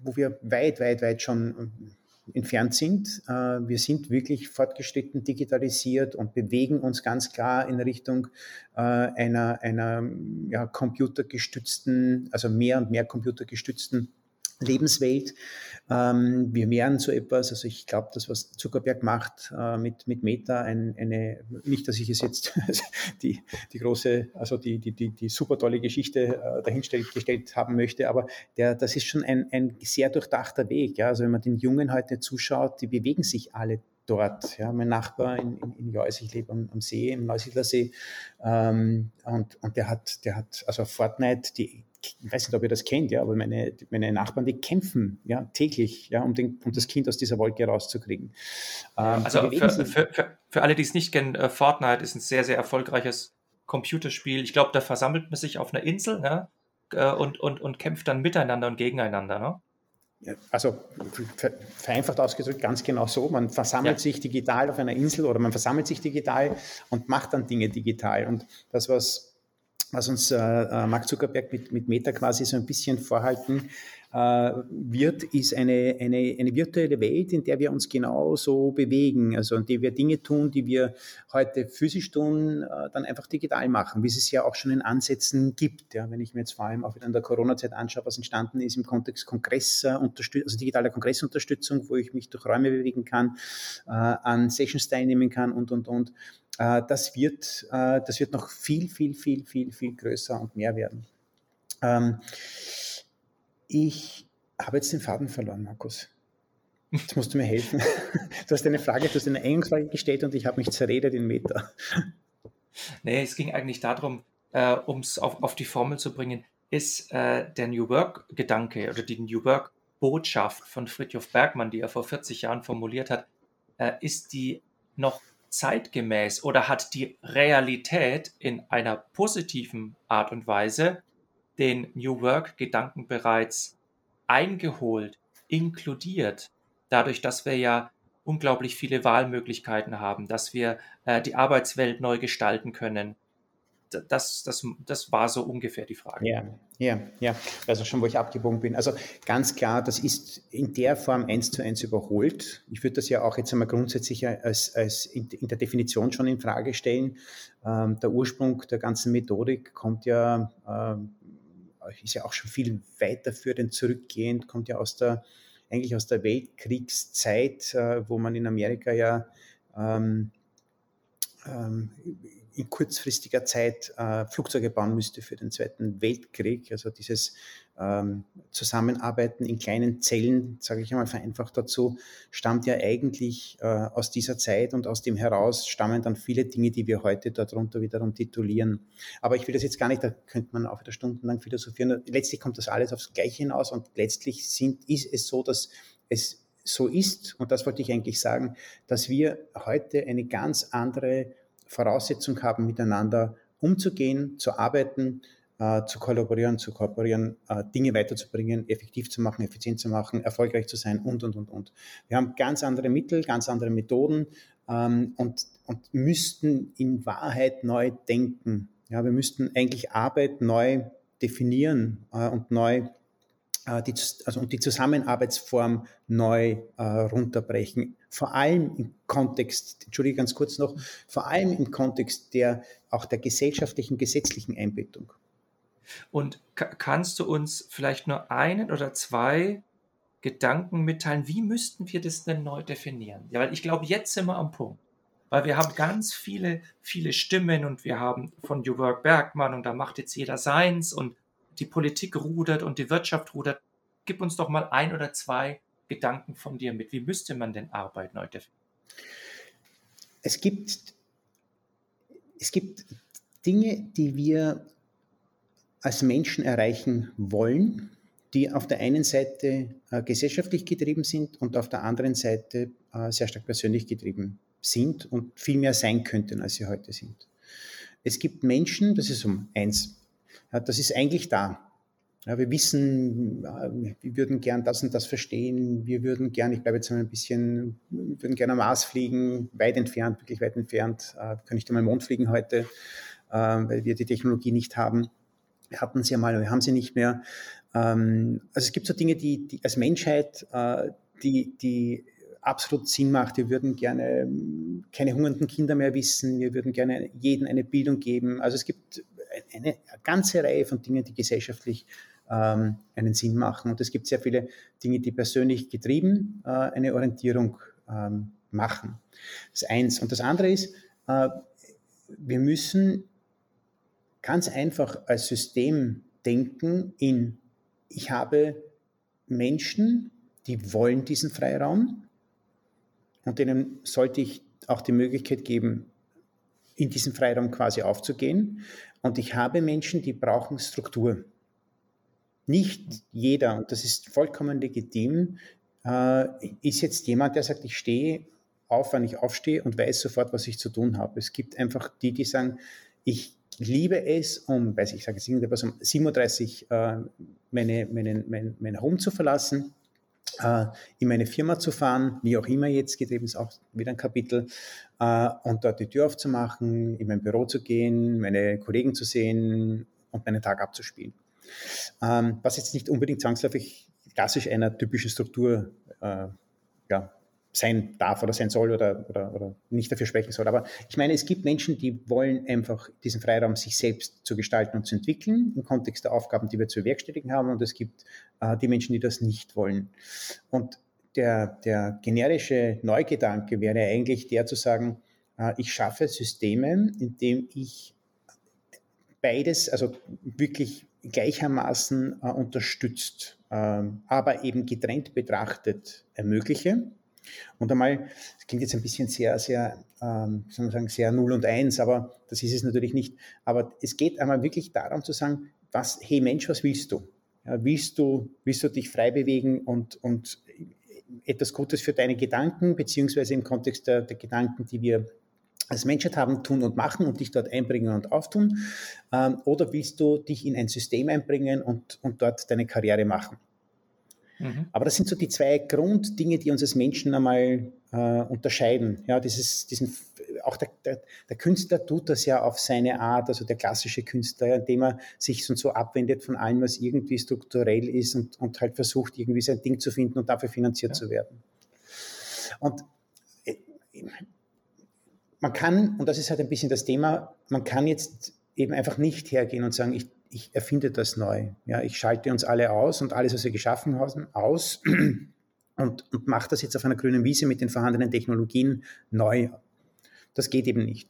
Speaker 2: wo wir weit, weit, weit schon entfernt sind. Äh, wir sind wirklich fortgeschritten digitalisiert und bewegen uns ganz klar in Richtung äh, einer, einer ja, computergestützten, also mehr und mehr computergestützten Lebenswelt. Ähm, wir wären so etwas, also ich glaube, das, was Zuckerberg macht äh, mit, mit Meta, ein, eine, nicht, dass ich es jetzt <laughs> die, die große, also die, die, die, die super tolle Geschichte äh, dahingestellt haben möchte, aber der, das ist schon ein, ein sehr durchdachter Weg. Ja? Also wenn man den Jungen heute zuschaut, die bewegen sich alle dort. Ja, mein Nachbar in, in, in Jois, ich lebe am, am See, im Neusiedlersee, ähm, und, und der hat, der hat, also Fortnite, die, ich weiß nicht, ob ihr das kennt, ja, aber meine, meine Nachbarn, die kämpfen ja, täglich, ja, um, den, um das Kind aus dieser Wolke rauszukriegen.
Speaker 1: Ähm, also für, für, für, für, alle, die es nicht kennen, uh, Fortnite ist ein sehr, sehr erfolgreiches Computerspiel. Ich glaube, da versammelt man sich auf einer Insel ne, uh, und, und, und kämpft dann miteinander und gegeneinander. Ne?
Speaker 2: Also vereinfacht ausgedrückt ganz genau so, man versammelt ja. sich digital auf einer Insel oder man versammelt sich digital und macht dann Dinge digital. Und das, was, was uns äh, äh Mark Zuckerberg mit, mit Meta quasi so ein bisschen vorhalten wird, ist eine, eine, eine virtuelle Welt, in der wir uns genauso bewegen, also in der wir Dinge tun, die wir heute physisch tun, äh, dann einfach digital machen, wie es ja auch schon in Ansätzen gibt. Ja, wenn ich mir jetzt vor allem auch wieder in der Corona-Zeit anschaue, was entstanden ist im Kontext Kongress, also digitale Kongressunterstützung, wo ich mich durch Räume bewegen kann, äh, an Sessions teilnehmen kann und, und, und. Das wird, das wird noch viel, viel, viel, viel, viel größer und mehr werden. Ich habe jetzt den Faden verloren, Markus. <laughs> Jetzt musst du mir helfen. <laughs> Du hast eine Frage, du hast eine Eingangsfrage gestellt und ich habe mich zerredet in Meter. <laughs>
Speaker 1: Nee, es ging eigentlich darum, äh, um es auf, auf die Formel zu bringen, ist äh, der New Work-Gedanke oder die New Work-Botschaft von Fritjof Bergmann, die er vor 40 Jahren formuliert hat, äh, ist die noch zeitgemäß oder hat die Realität in einer positiven Art und Weise den New Work-Gedanken bereits eingeholt, inkludiert, dadurch, dass wir ja unglaublich viele Wahlmöglichkeiten haben, dass wir äh, die Arbeitswelt neu gestalten können. Das, das, das war so ungefähr die Frage.
Speaker 2: Ja, ja, ja. Also schon, wo ich abgebogen bin. Also ganz klar, das ist in der Form eins zu eins überholt. Ich würde das ja auch jetzt einmal grundsätzlich als, als in, der Definition schon in Frage stellen. Ähm, der Ursprung der ganzen Methodik kommt ja ähm, ist ja auch schon viel weiter für den zurückgehend, kommt ja aus der, eigentlich aus der Weltkriegszeit, äh, wo man in Amerika ja ähm, ähm, in kurzfristiger Zeit äh, Flugzeuge bauen müsste für den Zweiten Weltkrieg. Also dieses ähm, Zusammenarbeiten in kleinen Zellen, sage ich einmal vereinfacht dazu, stammt ja eigentlich äh, aus dieser Zeit und aus dem heraus stammen dann viele Dinge, die wir heute darunter wiederum titulieren. Aber ich will das jetzt gar nicht, da könnte man auch wieder stundenlang philosophieren. Letztlich kommt das alles aufs Gleiche hinaus und letztlich sind, ist es so, dass es so ist, und das wollte ich eigentlich sagen, dass wir heute eine ganz andere Voraussetzung haben, miteinander umzugehen, zu arbeiten, äh, zu kollaborieren, zu kooperieren, äh, Dinge weiterzubringen, effektiv zu machen, effizient zu machen, erfolgreich zu sein und, und, und, und. Wir haben ganz andere Mittel, ganz andere Methoden ähm, und, und müssten in Wahrheit neu denken. Ja, wir müssten eigentlich Arbeit neu definieren äh, und neu äh, die, also und die Zusammenarbeitsform neu äh, runterbrechen. Vor allem im Kontext, entschuldige ganz kurz noch, vor allem im Kontext der auch der gesellschaftlichen, gesetzlichen Einbettung.
Speaker 1: Und kannst du uns vielleicht nur einen oder zwei Gedanken mitteilen, wie müssten wir das denn neu definieren? Ja, weil ich glaube, jetzt sind wir am Punkt. Weil wir haben ganz viele, viele Stimmen und wir haben von New Work Bergmann und da macht jetzt jeder seins und die Politik rudert und die Wirtschaft rudert. Gib uns doch mal ein oder zwei Gedanken von dir mit. Wie müsste man denn arbeiten heute?
Speaker 2: Es gibt, es gibt Dinge, die wir als Menschen erreichen wollen, die auf der einen Seite äh, gesellschaftlich getrieben sind und auf der anderen Seite äh, sehr stark persönlich getrieben sind und viel mehr sein könnten, als sie heute sind. Es gibt Menschen, das ist um eins, ja, das ist eigentlich da. Ja, wir wissen, äh, wir würden gern das und das verstehen, wir würden gern, ich bleibe jetzt mal ein bisschen, wir würden gerne am Mars fliegen, weit entfernt, wirklich weit entfernt, äh, wir können nicht einmal Mond fliegen heute, äh, weil wir die Technologie nicht haben. Wir hatten sie ja mal, wir haben sie nicht mehr. Ähm, also es gibt so Dinge, die, die als Menschheit, äh, die, die absolut Sinn macht. Wir würden gerne ähm, keine hungernden Kinder mehr wissen. Wir würden gerne jedem eine Bildung geben. Also es gibt eine ganze Reihe von Dingen, die gesellschaftlich ähm, einen Sinn machen. Und es gibt sehr viele Dinge, die persönlich getrieben äh, eine Orientierung ähm, machen. Das ist eins. Und das andere ist, äh, wir müssen ganz einfach als System denken in, ich habe Menschen, die wollen diesen Freiraum und denen sollte ich auch die Möglichkeit geben, in diesen Freiraum quasi aufzugehen. Und ich habe Menschen, die brauchen Struktur. Nicht jeder, und das ist vollkommen legitim, äh, ist jetzt jemand, der sagt, ich stehe auf, wenn ich aufstehe und weiß sofort, was ich zu tun habe. Es gibt einfach die, die sagen, ich liebe es, um, weiß ich, sage irgendetwas, um 37 äh, meine, meine, mein, mein Home zu verlassen, äh, in meine Firma zu fahren, wie auch immer jetzt, getrieben ist auch wieder ein Kapitel, äh, und dort die Tür aufzumachen, in mein Büro zu gehen, meine Kollegen zu sehen und meinen Tag abzuspielen. Ähm, was jetzt nicht unbedingt zwangsläufig klassisch einer typischen Struktur äh, ja, sein darf oder sein soll oder, oder, oder nicht dafür sprechen soll. Aber ich meine, es gibt Menschen, die wollen einfach diesen Freiraum, sich selbst zu gestalten und zu entwickeln im Kontext der Aufgaben, die wir zu bewerkstelligen haben. Und es gibt äh, die Menschen, die das nicht wollen. Und der, der generische Neugedanke wäre eigentlich der zu sagen, äh, ich schaffe Systeme, in dem ich beides, also wirklich gleichermaßen äh, unterstützt, äh, aber eben getrennt betrachtet ermögliche. Und einmal, das klingt jetzt ein bisschen sehr, sehr, ähm, soll man sagen, sehr 0 und 1, aber das ist es natürlich nicht. Aber es geht einmal wirklich darum zu sagen, was, hey Mensch, was willst du? Ja, willst du, willst du dich frei bewegen und, und etwas Gutes für deine Gedanken, beziehungsweise im Kontext der, der Gedanken, die wir als Menschheit haben, tun und machen und dich dort einbringen und auftun? Ähm, oder willst du dich in ein System einbringen und, und dort deine Karriere machen? Mhm. Aber das sind so die zwei Grunddinge, die uns als Menschen einmal äh, unterscheiden. Ja, dieses, diesen, auch der, der, der, Künstler tut das ja auf seine Art, also der klassische Künstler, indem er sich so, so abwendet von allem, was irgendwie strukturell ist und, und halt versucht, irgendwie sein Ding zu finden und dafür finanziert ja. zu werden. Und äh, man kann, und das ist halt ein bisschen das Thema, man kann jetzt eben einfach nicht hergehen und sagen, ich, ich erfinde das neu. Ja, ich schalte uns alle aus und alles, was wir geschaffen haben, aus <clears throat> und, und mache das jetzt auf einer grünen Wiese mit den vorhandenen Technologien neu. Das geht eben nicht.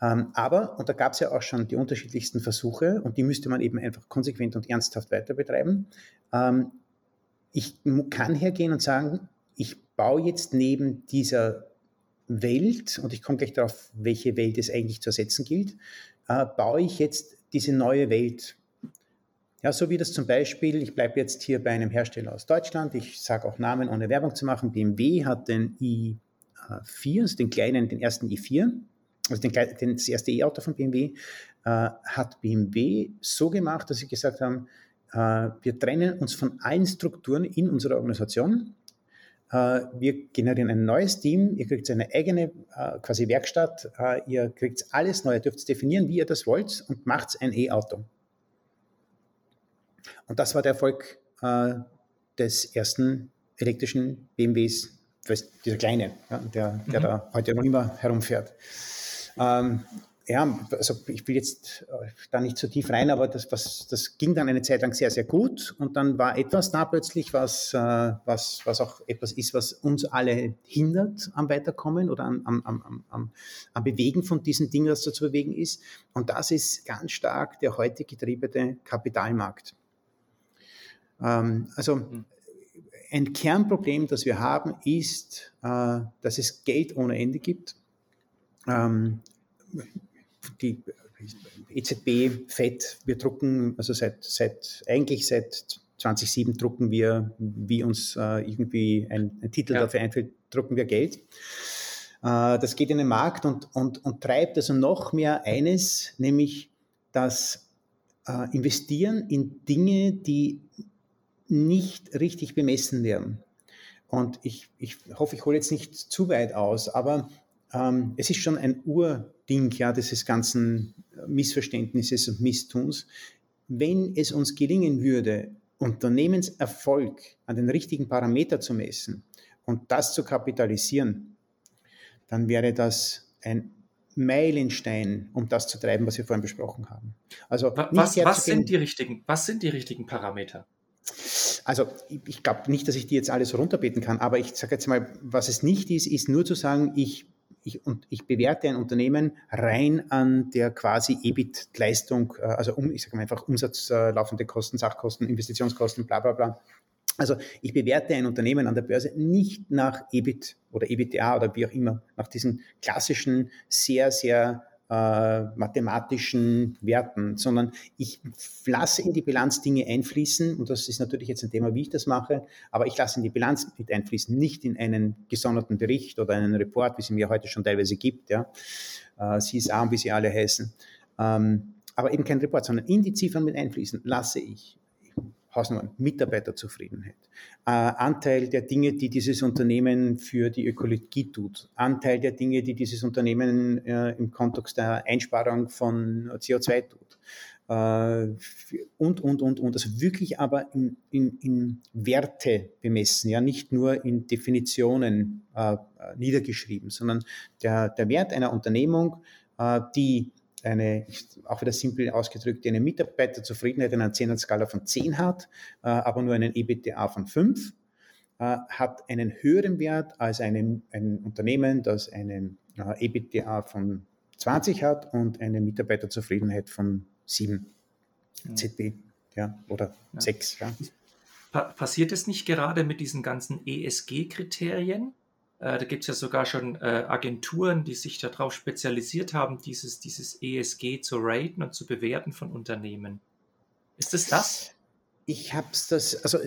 Speaker 2: Ähm, aber, und da gab es ja auch schon die unterschiedlichsten Versuche und die müsste man eben einfach konsequent und ernsthaft weiter betreiben. Ähm, ich kann hergehen und sagen, ich baue jetzt neben dieser Welt, und ich komme gleich darauf, welche Welt es eigentlich zu ersetzen gilt, äh, baue ich jetzt diese neue Welt. Ja, so wie das zum Beispiel, ich bleibe jetzt hier bei einem Hersteller aus Deutschland, ich sage auch Namen, ohne Werbung zu machen, BMW hat den i4, also den kleinen, den ersten i4, also den, den, das erste E-Auto von BMW, äh, hat BMW so gemacht, dass sie gesagt haben, äh, wir trennen uns von allen Strukturen in unserer Organisation. Äh, wir generieren ein neues Team, ihr kriegt eine eigene äh, quasi Werkstatt, äh, ihr kriegt alles neu, ihr dürft definieren, wie ihr das wollt und macht ein E-Auto. Und das war der Erfolg des ersten elektrischen BMWs, dieser kleine, der, der mhm. da heute noch immer herumfährt. Ähm, ja, also ich will jetzt äh, da nicht so tief rein, aber das, was, das ging dann eine Zeit lang sehr, sehr gut und dann war etwas da plötzlich, was, äh, was, was auch etwas ist, was uns alle hindert am Weiterkommen oder am, am, am, am, am Bewegen von diesen Dingen, was da zu bewegen ist. Und das ist ganz stark der heute getriebene Kapitalmarkt. Ähm, also ein Kernproblem, das wir haben, ist, äh, dass es Geld ohne Ende gibt. Die EZB, FED, wir drucken, also seit, seit eigentlich seit 2007 drucken wir, wie uns äh, irgendwie ein, ein Titel ja. dafür einfällt, drucken wir Geld. Äh, das geht in den Markt und, und, und treibt also noch mehr eines, nämlich das äh, Investieren in Dinge, die nicht richtig bemessen werden. Und ich, ich hoffe, ich hole jetzt nicht zu weit aus, aber ähm, es ist schon ein Urding ja, dieses ganzen Missverständnisses und Misstuns. Wenn es uns gelingen würde, Unternehmenserfolg an den richtigen Parameter zu messen und das zu kapitalisieren, dann wäre das ein Meilenstein, um das zu treiben, was wir vorhin besprochen haben.
Speaker 1: Also was, was sind die richtigen, was sind die richtigen Parameter?
Speaker 2: Also ich, ich glaube nicht, dass ich die jetzt alles runterbeten kann, aber ich sage jetzt mal, was es nicht ist, ist nur zu sagen, ich ich, und ich bewerte ein Unternehmen rein an der quasi EBIT-Leistung, äh, also um, ich sage mal einfach Umsatz, äh, laufende Kosten, Sachkosten, Investitionskosten, bla bla bla. Also ich bewerte ein Unternehmen an der Börse nicht nach EBIT oder EBITDA oder wie auch immer, nach diesen klassischen, sehr, sehr äh, mathematischen Werten, sondern ich lasse in die Bilanz Dinge einfließen und das ist natürlich jetzt ein Thema, wie ich das mache, aber ich lasse in die Bilanz mit einfließen, nicht in einen gesonderten Bericht oder einen Report, wie es mir heute schon teilweise gibt, ja, äh, CSA und wie sie alle heißen, ähm, aber eben kein Report, sondern in die Ziffern mit einfließen lasse ich. Hausnummern, Mitarbeiterzufriedenheit, äh, Anteil der Dinge, die dieses Unternehmen für die Ökologie tut, Anteil der Dinge, die dieses Unternehmen äh, im Kontext der Einsparung von CO2 tut. Äh, und, und, und, und. Also wirklich aber in, in, in Werte bemessen, ja, nicht nur in Definitionen äh, niedergeschrieben, sondern der, der Wert einer Unternehmung, äh, die eine, auch wieder simpel ausgedrückt, die eine Mitarbeiterzufriedenheit in einer 10er-Skala von 10 hat, äh, aber nur einen EBTA von 5, äh, hat einen höheren Wert als eine, ein Unternehmen, das einen äh, EBTA von 20 hat und eine Mitarbeiterzufriedenheit von 7 mhm. ZB ja, oder ja. 6. Ja.
Speaker 1: passiert es nicht gerade mit diesen ganzen ESG-Kriterien? Äh, da gibt es ja sogar schon äh, Agenturen, die sich darauf spezialisiert haben, dieses, dieses ESG zu raten und zu bewerten von Unternehmen. Ist es das?
Speaker 2: Ich habe das, also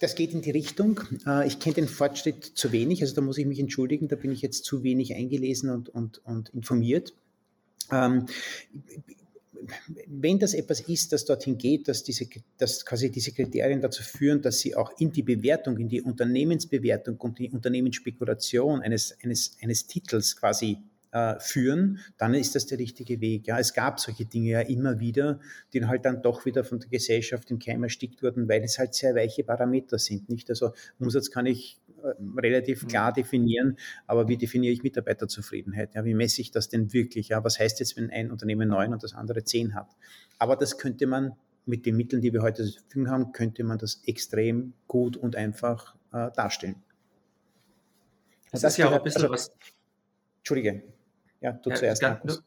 Speaker 2: das geht in die Richtung. Äh, ich kenne den Fortschritt zu wenig, also da muss ich mich entschuldigen, da bin ich jetzt zu wenig eingelesen und, und, und informiert. Wenn das etwas ist, das dorthin geht, dass, diese, dass quasi diese Kriterien dazu führen, dass sie auch in die Bewertung, in die Unternehmensbewertung und die Unternehmensspekulation eines, eines, eines Titels quasi äh, führen, dann ist das der richtige Weg. Ja, es gab solche Dinge ja immer wieder, die halt dann doch wieder von der Gesellschaft im Keim erstickt wurden, weil es halt sehr weiche Parameter sind. Nicht? Also Umsatz kann ich relativ mhm. klar definieren, aber wie definiere ich Mitarbeiterzufriedenheit? Ja, wie messe ich das denn wirklich? Ja, was heißt jetzt, wenn ein Unternehmen neun und das andere zehn hat? Aber das könnte man mit den Mitteln, die wir heute zur Verfügung haben, könnte man das extrem gut und einfach äh, darstellen.
Speaker 1: Das, das ist ja auch ein bisschen also, was.
Speaker 2: Entschuldige.
Speaker 1: Ja, du ja, zuerst. Ganz,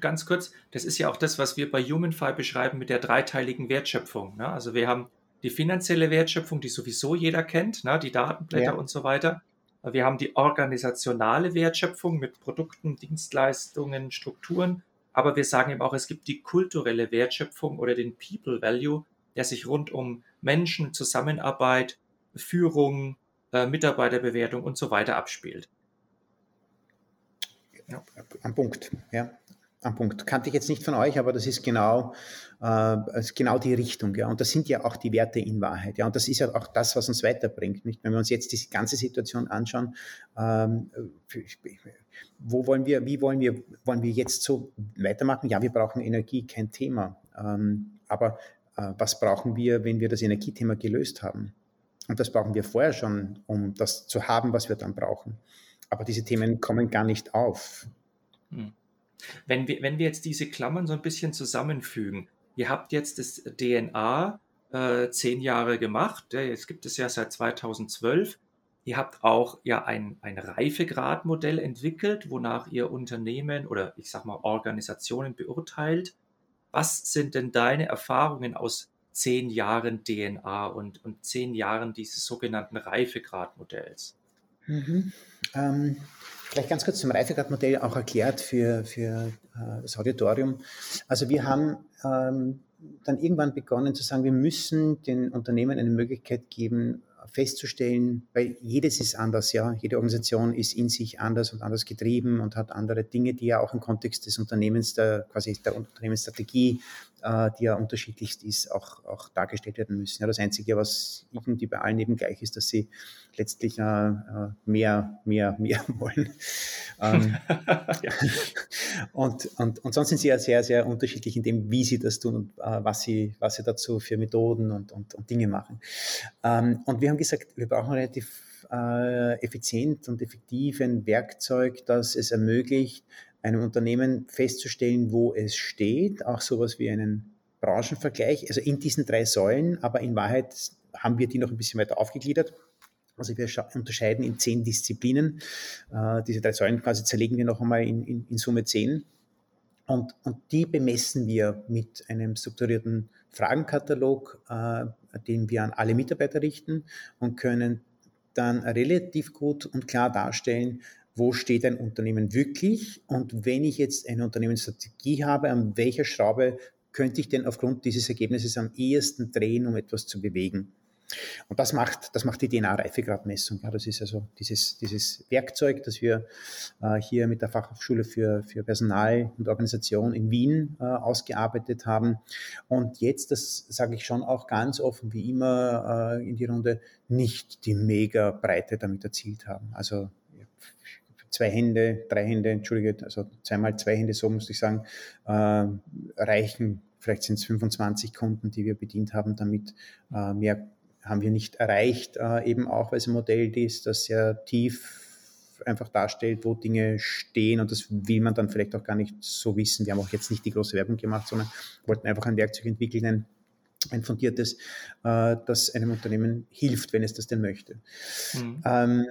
Speaker 1: ganz kurz, das ist ja auch das, was wir bei HumanFi beschreiben mit der dreiteiligen Wertschöpfung. Ne? Also wir haben die finanzielle Wertschöpfung, die sowieso jeder kennt, ne? die Datenblätter ja. und so weiter. Wir haben die organisationale Wertschöpfung mit Produkten, Dienstleistungen, Strukturen. Aber wir sagen eben auch, es gibt die kulturelle Wertschöpfung oder den People Value, der sich rund um Menschen, Zusammenarbeit, Führung, äh, Mitarbeiterbewertung und so weiter abspielt.
Speaker 2: Ja. Am Punkt, ja. Am Punkt. Kannte ich jetzt nicht von euch, aber das ist genau, äh, ist genau die Richtung. Ja. Und das sind ja auch die Werte in Wahrheit. Ja. Und das ist ja auch das, was uns weiterbringt. Nicht? Wenn wir uns jetzt diese ganze Situation anschauen, ähm, wo wollen wir, wie wollen wir, wollen wir jetzt so weitermachen? Ja, wir brauchen Energie, kein Thema. Ähm, aber äh, was brauchen wir, wenn wir das Energiethema gelöst haben? Und das brauchen wir vorher schon, um das zu haben, was wir dann brauchen. Aber diese Themen kommen gar nicht auf.
Speaker 1: Hm. Wenn wir, wenn wir jetzt diese Klammern so ein bisschen zusammenfügen, ihr habt jetzt das DNA äh, zehn Jahre gemacht, jetzt gibt es ja seit 2012. Ihr habt auch ja ein, ein Reifegradmodell entwickelt, wonach ihr Unternehmen oder ich sag mal Organisationen beurteilt. Was sind denn deine Erfahrungen aus zehn Jahren DNA und, und zehn Jahren dieses sogenannten Reifegradmodells?
Speaker 2: Mhm. Ähm, vielleicht ganz kurz zum Reifegradmodell auch erklärt für, für äh, das Auditorium. Also wir haben ähm, dann irgendwann begonnen zu sagen, wir müssen den Unternehmen eine Möglichkeit geben, festzustellen, weil jedes ist anders, ja. Jede Organisation ist in sich anders und anders getrieben und hat andere Dinge, die ja auch im Kontext des Unternehmens, der, quasi der Unternehmensstrategie die ja unterschiedlichst ist, auch, auch dargestellt werden müssen. Ja, das Einzige, was irgendwie bei allen eben gleich ist, dass sie letztlich äh, äh mehr, mehr, mehr <laughs> wollen. Ähm, <laughs> ja. und, und, und sonst sind sie ja sehr, sehr unterschiedlich in dem, wie sie das tun und äh, was, sie, was sie dazu für Methoden und, und, und Dinge machen. Ähm, und wir haben gesagt, wir brauchen relativ äh, effizient und effektiv ein Werkzeug, das es ermöglicht, einem Unternehmen festzustellen, wo es steht, auch sowas wie einen Branchenvergleich, also in diesen drei Säulen, aber in Wahrheit haben wir die noch ein bisschen weiter aufgegliedert. Also wir unterscheiden in zehn Disziplinen. Äh, diese drei Säulen quasi zerlegen wir noch einmal in, in, in Summe zehn. Und, und, die bemessen wir mit einem strukturierten Fragenkatalog, äh, den wir an alle Mitarbeiter richten und können dann relativ gut und klar darstellen, wo steht ein Unternehmen wirklich und wenn ich jetzt eine Unternehmensstrategie habe, an welcher Schraube könnte ich denn aufgrund dieses Ergebnisses am ehesten drehen, um etwas zu bewegen. Und das macht, das macht die DNA-Reifegradmessung. Ja, das ist also dieses, dieses Werkzeug, das wir äh, hier mit der Fachhochschule für, für Personal und Organisation in Wien äh, ausgearbeitet haben. Und jetzt, das sage ich schon auch ganz offen wie immer äh, in die Runde, nicht die mega Breite damit erzielt haben. Also zwei Hände, drei Hände, entschuldige, also zweimal zwei Hände, so muss ich sagen, äh, reichen. Vielleicht sind es 25 Kunden, die wir bedient haben, damit äh, mehr haben wir nicht erreicht, äh, eben auch, weil es ein Modell ist, das sehr tief einfach darstellt, wo Dinge stehen und das will man dann vielleicht auch gar nicht so wissen. Wir haben auch jetzt nicht die große Werbung gemacht, sondern wollten einfach ein Werkzeug entwickeln, ein, ein fundiertes, äh, das einem Unternehmen hilft, wenn es das denn möchte. Mhm. Ähm,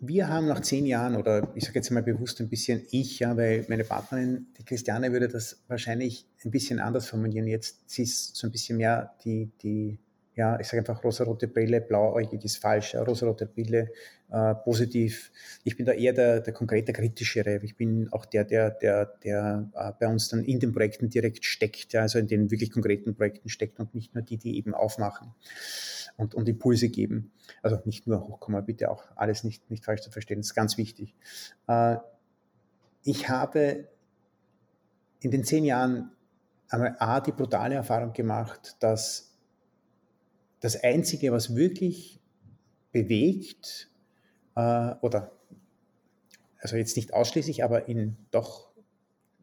Speaker 2: wir haben nach zehn Jahren, oder ich sage jetzt mal bewusst ein bisschen ich, ja, weil meine Partnerin, die Christiane, würde das wahrscheinlich ein bisschen anders formulieren. Jetzt sie ist so ein bisschen mehr die, die ja, ich sage einfach rosarote Brille, blauäugig ist falsch, rosarote Brille, äh, positiv. Ich bin da eher der, der konkrete, kritischere. Ich bin auch der, der, der, der äh, bei uns dann in den Projekten direkt steckt, ja, also in den wirklich konkreten Projekten steckt und nicht nur die, die eben aufmachen und, und Impulse geben. Also nicht nur hochkommen, bitte auch alles nicht, nicht falsch zu verstehen, das ist ganz wichtig. Äh, ich habe in den zehn Jahren einmal A, die brutale Erfahrung gemacht, dass das Einzige, was wirklich bewegt, äh, oder also jetzt nicht ausschließlich, aber in doch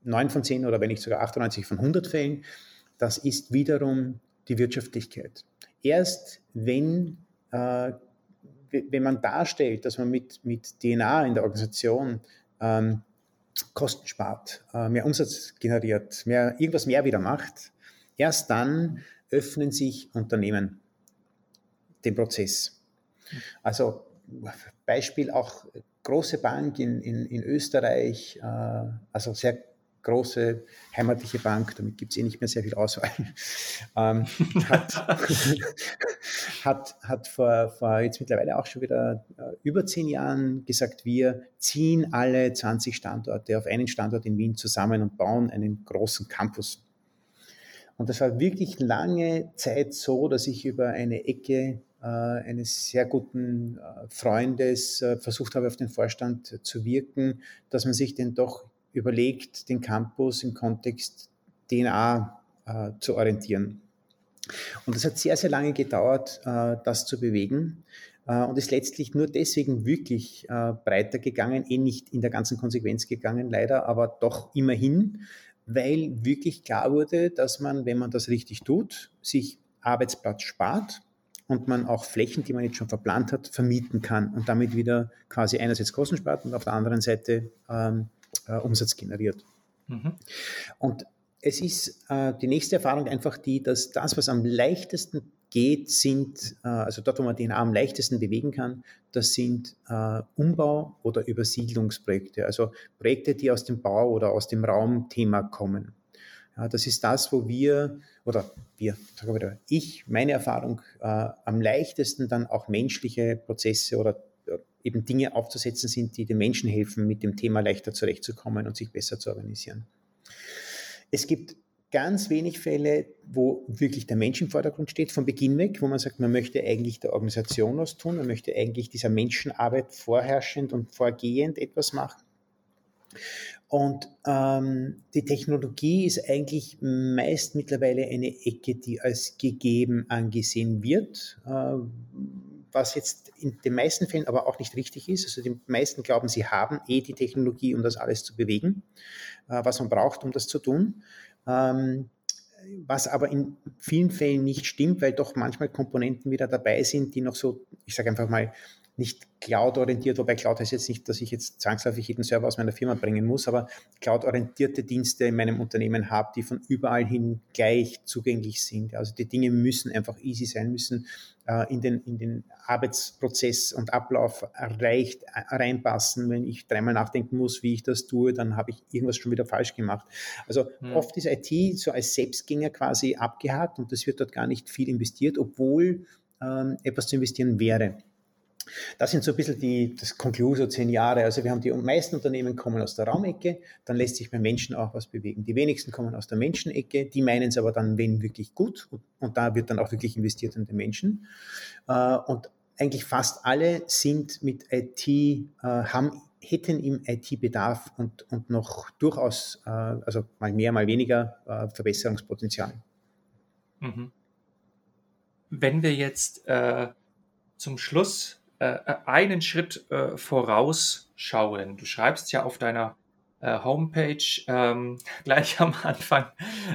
Speaker 2: neun von zehn oder wenn nicht sogar 98 von 100 Fällen, das ist wiederum die Wirtschaftlichkeit. Erst wenn äh, wenn man darstellt, dass man mit, mit DNA in der Organisation ähm, Kosten spart, äh, mehr Umsatz generiert, mehr, irgendwas mehr wieder macht, erst dann öffnen sich Unternehmen den Prozess. Also Beispiel auch große Bank in, in, in Österreich, äh, also sehr große heimatliche Bank, damit gibt es eh nicht mehr sehr viel Auswahl, <laughs> ähm, hat, <laughs> hat, hat vor, vor jetzt mittlerweile auch schon wieder äh, über zehn Jahren gesagt, wir ziehen alle 20 Standorte auf einen Standort in Wien zusammen und bauen einen großen Campus. Und das war wirklich lange Zeit so, dass ich über eine Ecke äh, eines sehr guten äh, Freundes äh, versucht habe, auf den Vorstand zu wirken, dass man sich denn doch überlegt, den Campus im Kontext DNA äh, zu orientieren. Und es hat sehr, sehr lange gedauert, äh, das zu bewegen äh, und ist letztlich nur deswegen wirklich äh, breiter gegangen, eh nicht in der ganzen Konsequenz gegangen, leider, aber doch immerhin, weil wirklich klar wurde, dass man, wenn man das richtig tut, sich Arbeitsplatz spart und man auch Flächen, die man jetzt schon verplant hat, vermieten kann und damit wieder quasi einerseits Kosten spart und auf der anderen Seite ähm, äh, Umsatz generiert. Mhm. Und es ist äh, die nächste Erfahrung einfach die, dass das, was am leichtesten geht, sind, äh, also dort, wo man den Arm am leichtesten bewegen kann, das sind äh, Umbau- oder Übersiedlungsprojekte, also Projekte, die aus dem Bau oder aus dem Raumthema kommen. Ja, das ist das, wo wir, oder wir, ich, meine Erfahrung, äh, am leichtesten dann auch menschliche Prozesse oder eben Dinge aufzusetzen sind, die den Menschen helfen, mit dem Thema leichter zurechtzukommen und sich besser zu organisieren. Es gibt ganz wenig Fälle, wo wirklich der Mensch im Vordergrund steht, von Beginn weg, wo man sagt, man möchte eigentlich der Organisation was tun, man möchte eigentlich dieser Menschenarbeit vorherrschend und vorgehend etwas machen. Und ähm, die Technologie ist eigentlich meist mittlerweile eine Ecke, die als gegeben angesehen wird. Äh, was jetzt in den meisten Fällen aber auch nicht richtig ist. Also die meisten glauben, sie haben eh die Technologie, um das alles zu bewegen, äh, was man braucht, um das zu tun. Ähm, was aber in vielen Fällen nicht stimmt, weil doch manchmal Komponenten wieder dabei sind, die noch so, ich sage einfach mal, nicht cloud-orientiert, wobei Cloud heißt jetzt nicht, dass ich jetzt zwangsläufig jeden Server aus meiner Firma bringen muss, aber cloud-orientierte Dienste in meinem Unternehmen habe, die von überall hin gleich zugänglich sind. Also die Dinge müssen einfach easy sein, müssen äh, in, den, in den Arbeitsprozess und Ablauf erreicht, äh, reinpassen. Wenn ich dreimal nachdenken muss, wie ich das tue, dann habe ich irgendwas schon wieder falsch gemacht. Also hm. oft ist IT so als Selbstgänger quasi abgehakt und das wird dort gar nicht viel investiert, obwohl ähm, etwas zu investieren wäre. Das sind so ein bisschen die, das Conclusio zehn Jahre. Also wir haben die meisten Unternehmen kommen aus der Raumecke, dann lässt sich beim Menschen auch was bewegen. Die wenigsten kommen aus der Menschenecke, die meinen es aber dann, wenn wirklich gut und, und da wird dann auch wirklich investiert in den Menschen. Äh, und eigentlich fast alle sind mit IT, äh, haben, hätten im IT-Bedarf und, und noch durchaus, äh, also mal mehr, mal weniger Verbesserungspotenzial.
Speaker 1: Mhm. Wenn wir jetzt äh, zum Schluss äh, einen Schritt äh, vorausschauen. Du schreibst ja auf deiner äh, Homepage ähm, <laughs> gleich am Anfang,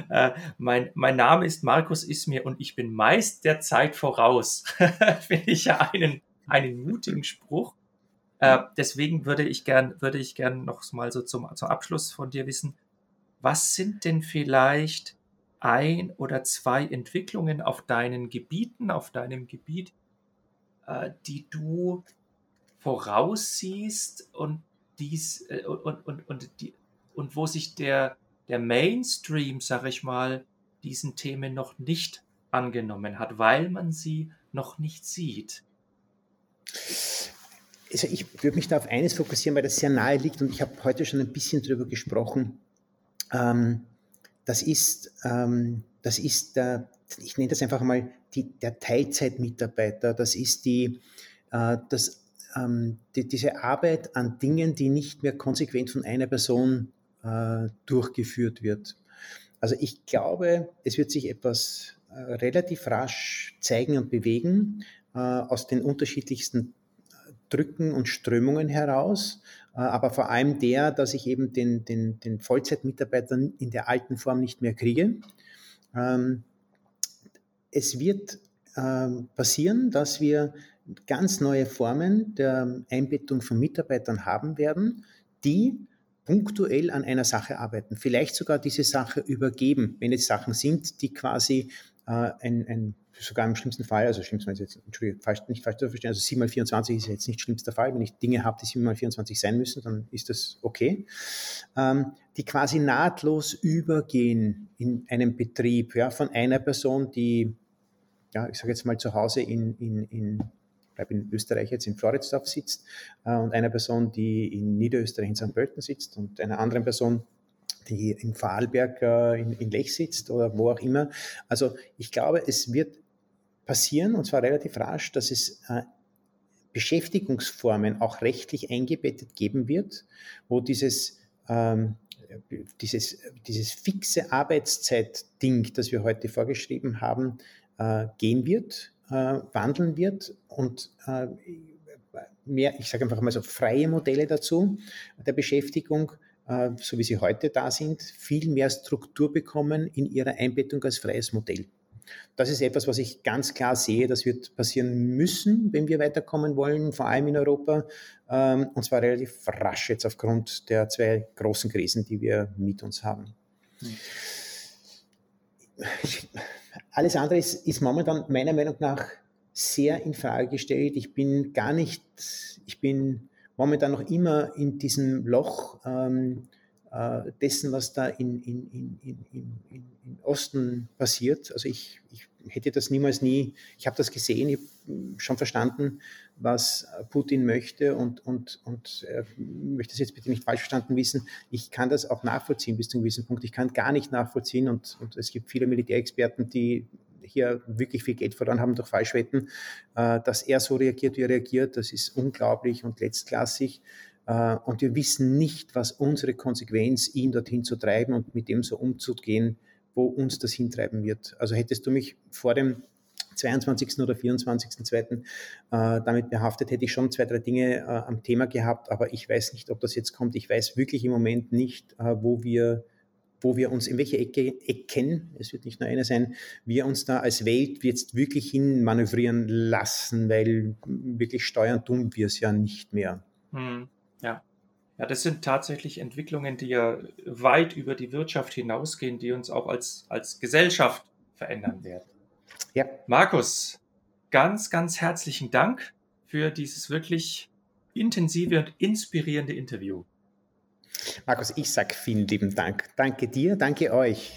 Speaker 1: äh, mein, mein Name ist Markus Ismir und ich bin meist der Zeit voraus. <laughs> Finde ich ja einen, einen mutigen Spruch. Äh, deswegen würde ich gern, würde ich gern noch mal so zum, zum Abschluss von dir wissen, was sind denn vielleicht ein oder zwei Entwicklungen auf deinen Gebieten, auf deinem Gebiet, äh, die du voraussiehst und dies äh, und, und, und, die, und wo sich der, der Mainstream, sag ich mal, diesen Themen noch nicht angenommen hat, weil man sie noch nicht sieht?
Speaker 2: Also ich würde mich da auf eines fokussieren, weil das sehr nahe liegt und ich habe heute schon ein bisschen darüber gesprochen. Ähm, das ist, ähm, das ist der, ich nenne das einfach mal die, der Teilzeitmitarbeiter, das ist die, äh, das, ähm, die, diese Arbeit an Dingen, die nicht mehr konsequent von einer Person äh, durchgeführt wird. Also ich glaube, es wird sich etwas äh, relativ rasch zeigen und bewegen äh, aus den unterschiedlichsten Drücken und Strömungen heraus, äh, aber vor allem der, dass ich eben den, den, den Vollzeitmitarbeiter in der alten Form nicht mehr kriege. Ähm, es wird äh, passieren, dass wir ganz neue Formen der Einbettung von Mitarbeitern haben werden, die punktuell an einer Sache arbeiten, vielleicht sogar diese Sache übergeben, wenn es Sachen sind, die quasi äh, ein, ein, sogar im schlimmsten Fall, also schlimmsten jetzt, Entschuldigung, falsch, nicht falsch zu verstehen, also 7 mal 24 ist jetzt nicht schlimmster Fall. Wenn ich Dinge habe, die 7 mal 24 sein müssen, dann ist das okay. Ähm, die quasi nahtlos übergehen in einem Betrieb, ja, von einer Person, die, ja, ich sage jetzt mal zu Hause in, in, in bleibe in Österreich jetzt in Floridsdorf sitzt äh, und einer Person, die in Niederösterreich in St. Pölten sitzt und einer anderen Person, die in Vorarlberg äh, in, in Lech sitzt oder wo auch immer. Also ich glaube, es wird passieren, und zwar relativ rasch, dass es äh, Beschäftigungsformen auch rechtlich eingebettet geben wird, wo dieses, ähm, dieses, dieses fixe Arbeitszeit-Ding, das wir heute vorgeschrieben haben, äh, gehen wird, äh, wandeln wird und äh, mehr, ich sage einfach mal so, freie Modelle dazu der Beschäftigung äh, so wie sie heute da sind, viel mehr Struktur bekommen in ihrer Einbettung als freies Modell. Das ist etwas, was ich ganz klar sehe, das wird passieren müssen, wenn wir weiterkommen wollen, vor allem in Europa, ähm, und zwar relativ rasch jetzt aufgrund der zwei großen Krisen, die wir mit uns haben. Hm. <laughs> Alles andere ist, ist momentan meiner Meinung nach sehr in Frage gestellt. Ich bin gar nicht, ich bin momentan noch immer in diesem Loch ähm, äh, dessen, was da in, in, in, in, in Osten passiert. Also ich, ich hätte das niemals nie, ich habe das gesehen, ich habe schon verstanden, was Putin möchte und, und, und äh, möchte das jetzt bitte nicht falsch verstanden wissen. Ich kann das auch nachvollziehen bis zu einem gewissen Punkt. Ich kann gar nicht nachvollziehen und, und es gibt viele Militärexperten, die hier wirklich viel Geld verloren haben durch Falschwetten, äh, dass er so reagiert, wie er reagiert, das ist unglaublich und letztklassig. Äh, und wir wissen nicht, was unsere Konsequenz, ihn dorthin zu treiben und mit dem so umzugehen, wo uns das hintreiben wird. Also hättest du mich vor dem 22. oder 24.2. Äh, damit behaftet, hätte ich schon zwei, drei Dinge äh, am Thema gehabt, aber ich weiß nicht, ob das jetzt kommt. Ich weiß wirklich im Moment nicht, äh, wo wir wo wir uns in welche Ecke, Ecken, es wird nicht nur eine sein, wir uns da als Welt jetzt wirklich hin manövrieren lassen, weil wirklich steuern tun wir es ja nicht mehr.
Speaker 1: Hm, ja. Ja, das sind tatsächlich Entwicklungen, die ja weit über die Wirtschaft hinausgehen, die uns auch als, als Gesellschaft verändern werden. Ja. Markus, ganz, ganz herzlichen Dank für dieses wirklich intensive und inspirierende Interview.
Speaker 2: Markus, ich sage vielen lieben Dank. Danke dir, danke euch.